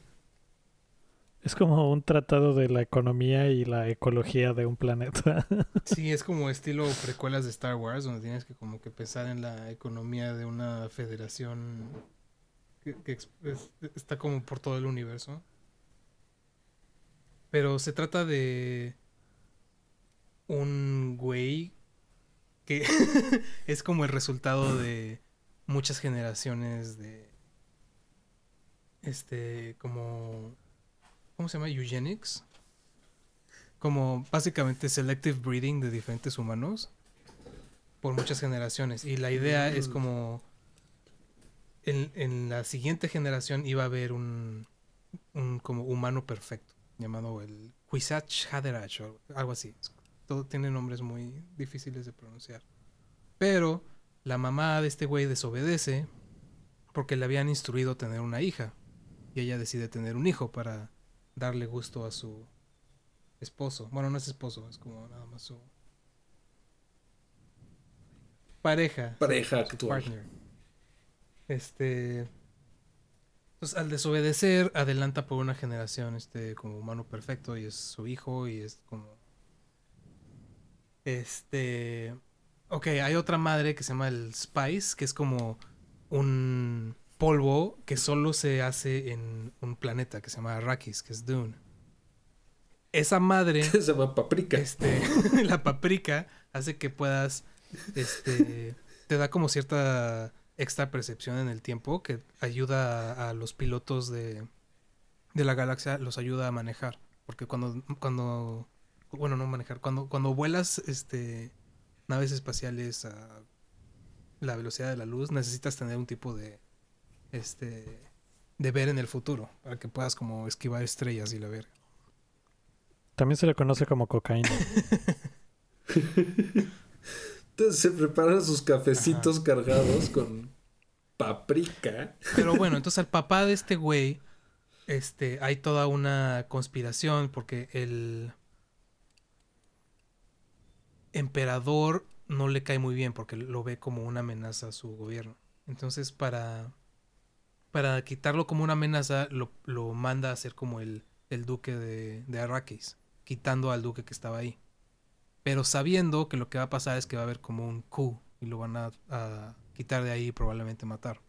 Es como un tratado de la economía y la ecología de un planeta. Sí, es como estilo precuelas de Star Wars, donde tienes que como que pensar en la economía de una federación que, que ex- es- está como por todo el universo. Pero se trata de un güey que es como el resultado de muchas generaciones de este como ¿cómo se llama? eugenics como básicamente selective breeding de diferentes humanos por muchas generaciones. Y la idea es Mm. como en, en la siguiente generación iba a haber un, un como humano perfecto, llamado el Kwisatz Haderach o algo así. Todo tiene nombres muy difíciles de pronunciar. Pero la mamá de este güey desobedece porque le habían instruido tener una hija. Y ella decide tener un hijo para darle gusto a su esposo. Bueno, no es esposo, es como nada más su pareja. Pareja su actual. partner. Este. Entonces, al desobedecer, adelanta por una generación este como humano perfecto y es su hijo y es como. Este. Ok, hay otra madre que se llama el Spice, que es como un polvo que solo se hace en un planeta que se llama Arrakis, que es Dune. Esa madre Se llama Paprika. este, la paprika hace que puedas, este, te da como cierta extra percepción en el tiempo que ayuda a, a los pilotos de, de la galaxia, los ayuda a manejar. Porque cuando, cuando, bueno, no manejar, cuando, cuando vuelas, este, naves espaciales a la velocidad de la luz, necesitas tener un tipo de, este, de ver en el futuro, para que puedas como esquivar estrellas y la verga. También se le conoce como cocaína. Entonces se preparan sus cafecitos cargados con paprika. Pero bueno, entonces al papá de este güey, este, hay toda una conspiración porque el, emperador no le cae muy bien porque lo ve como una amenaza a su gobierno. Entonces, para, para quitarlo como una amenaza, lo, lo manda a ser como el, el duque de, de Arrakis, quitando al duque que estaba ahí. Pero sabiendo que lo que va a pasar es que va a haber como un coup y lo van a, quitar de ahí y probablemente matar.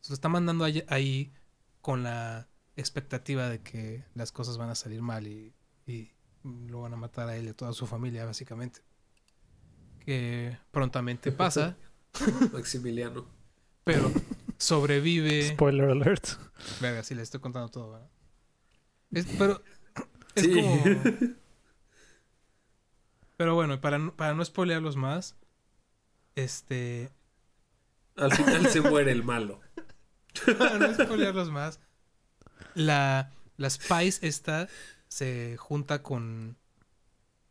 Se está mandando ahí, ahí con la expectativa de que las cosas van a salir mal y, y lo van a matar a él y a toda su familia, básicamente. Que prontamente pasa, Maximiliano. pero sobrevive. Spoiler alert. Verga, sí, le estoy contando todo, ¿verdad? Es- pero es Sí. como... Pero bueno, para, no- para no spoilearlos más, este... Al final se muere el malo. Para no spoilearlos más, la, la Spice esta se junta con,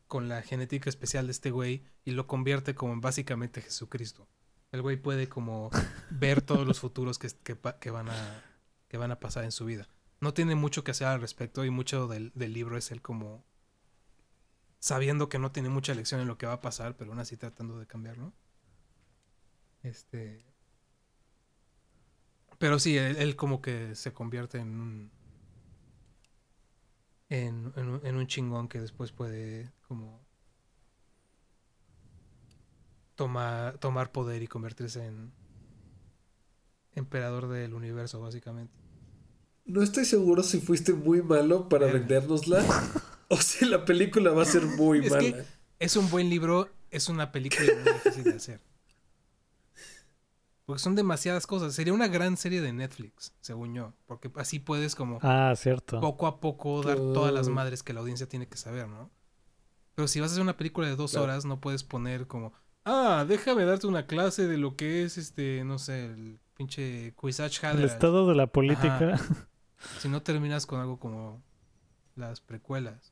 con la genética especial de este güey y lo convierte como en básicamente Jesucristo. El güey puede como ver todos los futuros que, que, van a, que van a pasar en su vida. No tiene mucho que hacer al respecto y mucho del, del libro es él como sabiendo que no tiene mucha elección en lo que va a pasar, pero aún así tratando de cambiarlo. Este... Pero sí, él, él como que se convierte en un... En, en un- en un chingón que después puede como... Tomar, tomar poder y convertirse en... Emperador del universo, básicamente. No estoy seguro si fuiste muy malo para Verga. vendérnosla o si la película va a ser muy Es mala. que- Es un buen libro, es una película muy difícil de hacer. Porque son demasiadas cosas. Sería una gran serie de Netflix, según yo. Porque así puedes como Ah, cierto. poco a poco dar todas las madres que la audiencia tiene que saber, ¿no? Pero si vas a hacer una película de dos Claro. horas, no puedes poner como, ah, déjame darte una clase de lo que es este, no sé, el pinche Quizach El estado de la política. Si no terminas con algo como las precuelas.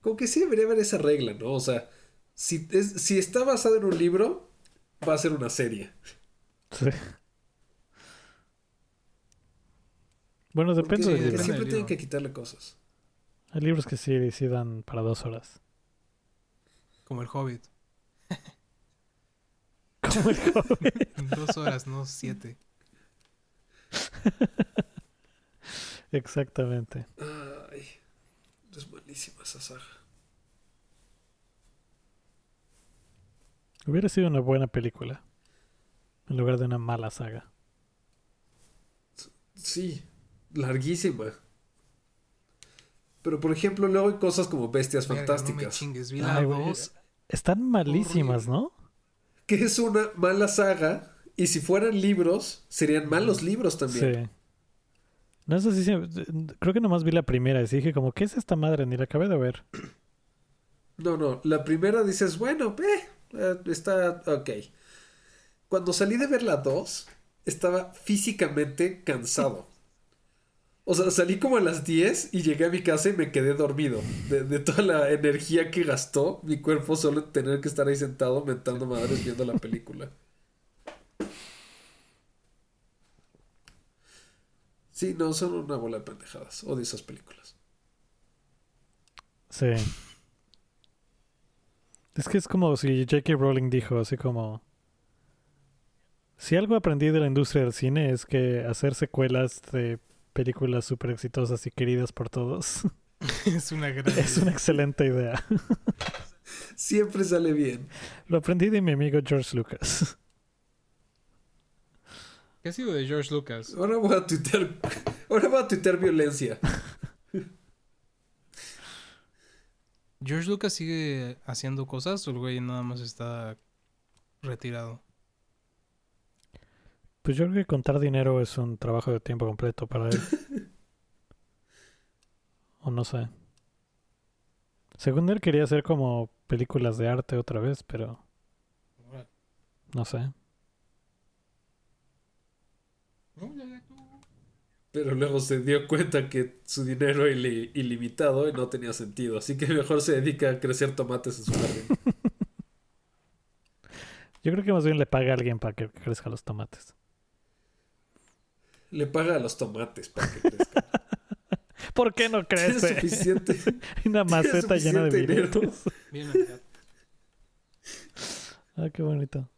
Como que sí debería haber esa regla, ¿no? O sea, si, es, si está basado en un libro, va a ser una serie. Sí. Bueno, Porque depende Sí, del libro. siempre tienen que quitarle cosas. Hay libros que sí, sí dan para dos horas. Como el Hobbit. Como el Hobbit. Dos horas, no siete. Exactamente. Ay, es malísima esa saga. Hubiera sido una buena película. En lugar de una mala saga. Sí, larguísima. Pero por ejemplo, luego hay cosas como bestias Verga, No me fantásticas. chingues, vi la Ay, güey. dos. Están malísimas. ¿no? que es una mala saga. Y si fueran libros, serían malos libros también. Sí. No sé si... se- Creo que nomás vi la primera y dije como, ¿qué es esta madre? Ni la acabé de ver. No, no. La primera dices, bueno, eh, eh, está ok. Cuando salí de ver la 2, estaba físicamente cansado. O sea, salí como a las 10 y llegué a mi casa y me quedé dormido. De, toda la energía que gastó mi cuerpo solo en tener que estar ahí sentado mentando madres viendo la película. Sí, no, son una bola de pendejadas. Odio esas películas. Sí. Es que es como si J.K. Rowling dijo, así como... Si algo aprendí de la industria del cine es que hacer secuelas de películas súper exitosas y queridas por todos es una gran. es una excelente idea. Siempre sale bien. Lo aprendí de mi amigo George Lucas. ¿Qué ha sido de George Lucas? Ahora voy a tuitear. Ahora voy a tuitear violencia. ¿George Lucas sigue haciendo cosas o el güey nada más está retirado? Pues yo creo que contar dinero es un trabajo de tiempo completo para él. o no sé. Según él quería hacer como películas de arte otra vez, pero no sé. Pero luego se dio cuenta que su dinero era ili- ilimitado y no tenía sentido. Así que mejor se dedica a crecer tomates en su jardín. Yo creo que más bien le paga a alguien para que crezca los tomates. Le paga a los tomates para que crezcan. ¿Por qué no Tiene crece? suficiente. Una maceta llena de virutos. Bien, Navidad. Ah, qué bonito.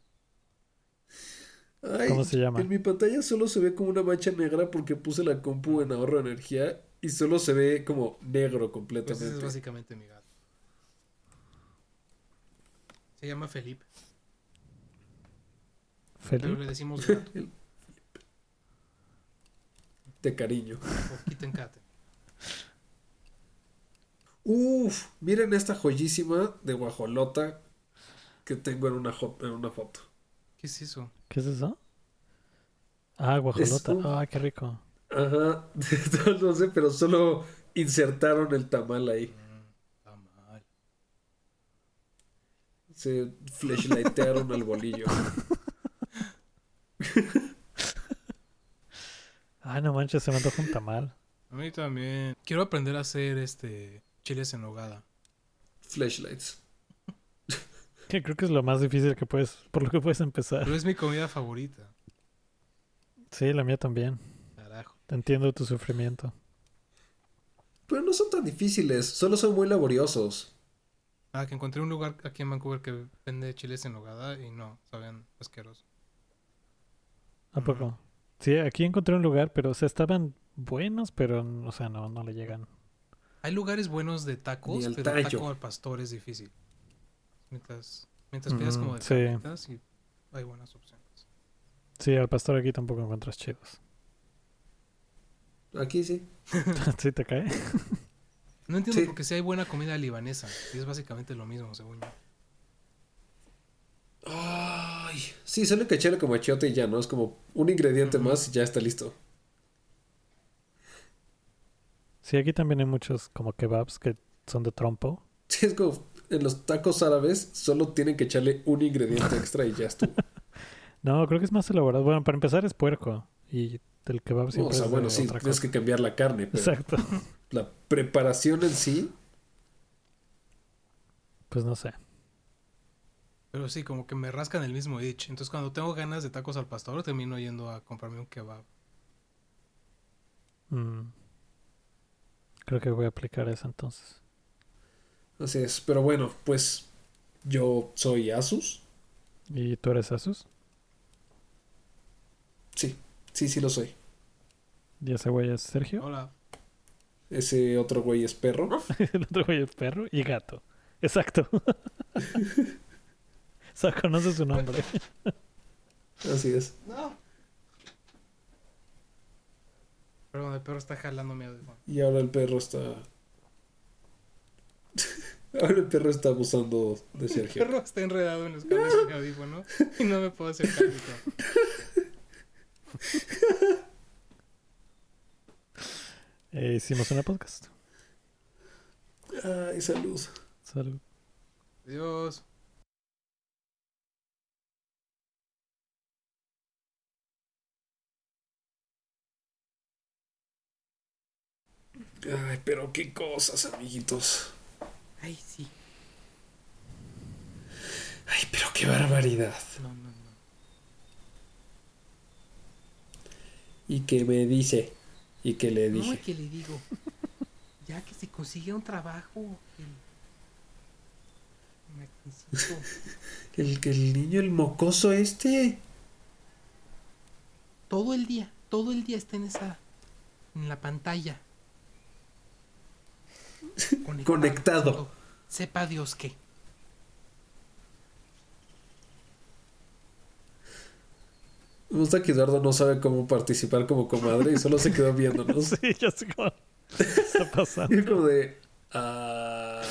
Ay, ¿Cómo se llama? En mi pantalla solo se ve como una mancha negra porque puse la compu en ahorro de energía y solo se ve como negro Pues completamente. ese es básicamente mi gato. Se llama Felipe. Pero Felipe. le decimos gato. De cariño. o Kittenkate. Uf, miren esta joyísima de guajolota que tengo en una, en una foto. ¿Qué es eso? ¿Qué es eso? Ah, guajolota. un- Ah, qué rico. Ajá, no sé, pero solo insertaron el tamal ahí. Mm, está mal. Se flashlightearon al bolillo. Ah, no manches, se me antoja un tamal. A mí también. Quiero aprender a hacer este chiles en nogada. Flashlights. Que creo que es lo más difícil que puedes, por lo que puedes empezar. Pero es mi comida favorita. Sí, la mía también. Carajo. Entiendo tu sufrimiento. Pero no son tan difíciles, solo son muy laboriosos. Ah, que encontré un lugar aquí en Vancouver que vende chiles en nogada y no, sabían asquerosos. ¿A poco? Sí, aquí encontré un lugar, pero o sea, estaban buenos, pero, o sea, no, no le llegan. Hay lugares buenos de tacos, el pero tallo. taco al pastor es difícil. Mientras, mientras pidas Mm, como de sí. y hay buenas opciones. Sí, al pastor aquí tampoco encuentras chidos. Aquí sí. ¿Sí te cae? No entiendo Sí. porque si hay buena comida libanesa y es básicamente lo mismo, según yo. Ay, sí, solo que echarle como achiote y ya, ¿no? Es como un ingrediente más y ya está listo. Sí, aquí también hay muchos como kebabs que son de trompo. Sí, es como en los tacos árabes solo tienen que echarle un ingrediente extra y ya estuvo. No, creo que es más elaborado. Bueno, para empezar es puerco. Y el kebab o siempre sea, es bueno, de sí, otra tienes que cambiar la carne, pero Exacto. la preparación en sí, Pues no sé. Pero sí, como que me rascan el mismo itch. Entonces cuando tengo ganas de tacos al pastor, termino yendo a comprarme un kebab. Mm. Creo que voy a aplicar eso entonces. así es. Pero bueno, pues yo soy Asus. ¿Y tú eres Asus? Sí, sí, sí lo soy. ¿Y ese güey es Sergio? Hola. Ese otro güey es perro. el otro güey es perro y gato. Exacto. o sea, conoce su nombre. Así es. No. Perdón, el perro está jalando mi audífono. Y ahora el perro está. ahora el perro está abusando de El Sergio. perro está enredado en los cables de mi audífono y no me puedo acercar. Eh, hicimos una podcast. Ay, salud. Salud. Adiós. Ay, pero qué cosas, amiguitos. Ay, sí. Ay, pero qué barbaridad. No, no, no. Y que me dice. Y que le No, dije. que le digo. Ya que se consigue un trabajo. El... El que el niño, el mocoso este. Todo el día, todo el día está en esa. en la pantalla. Conectado. Sepa Dios qué. Me gusta que Eduardo no sabe cómo participar como comadre y solo se quedó viéndonos. Sí, ya sé cómo está pasando. Y es como de. Ah.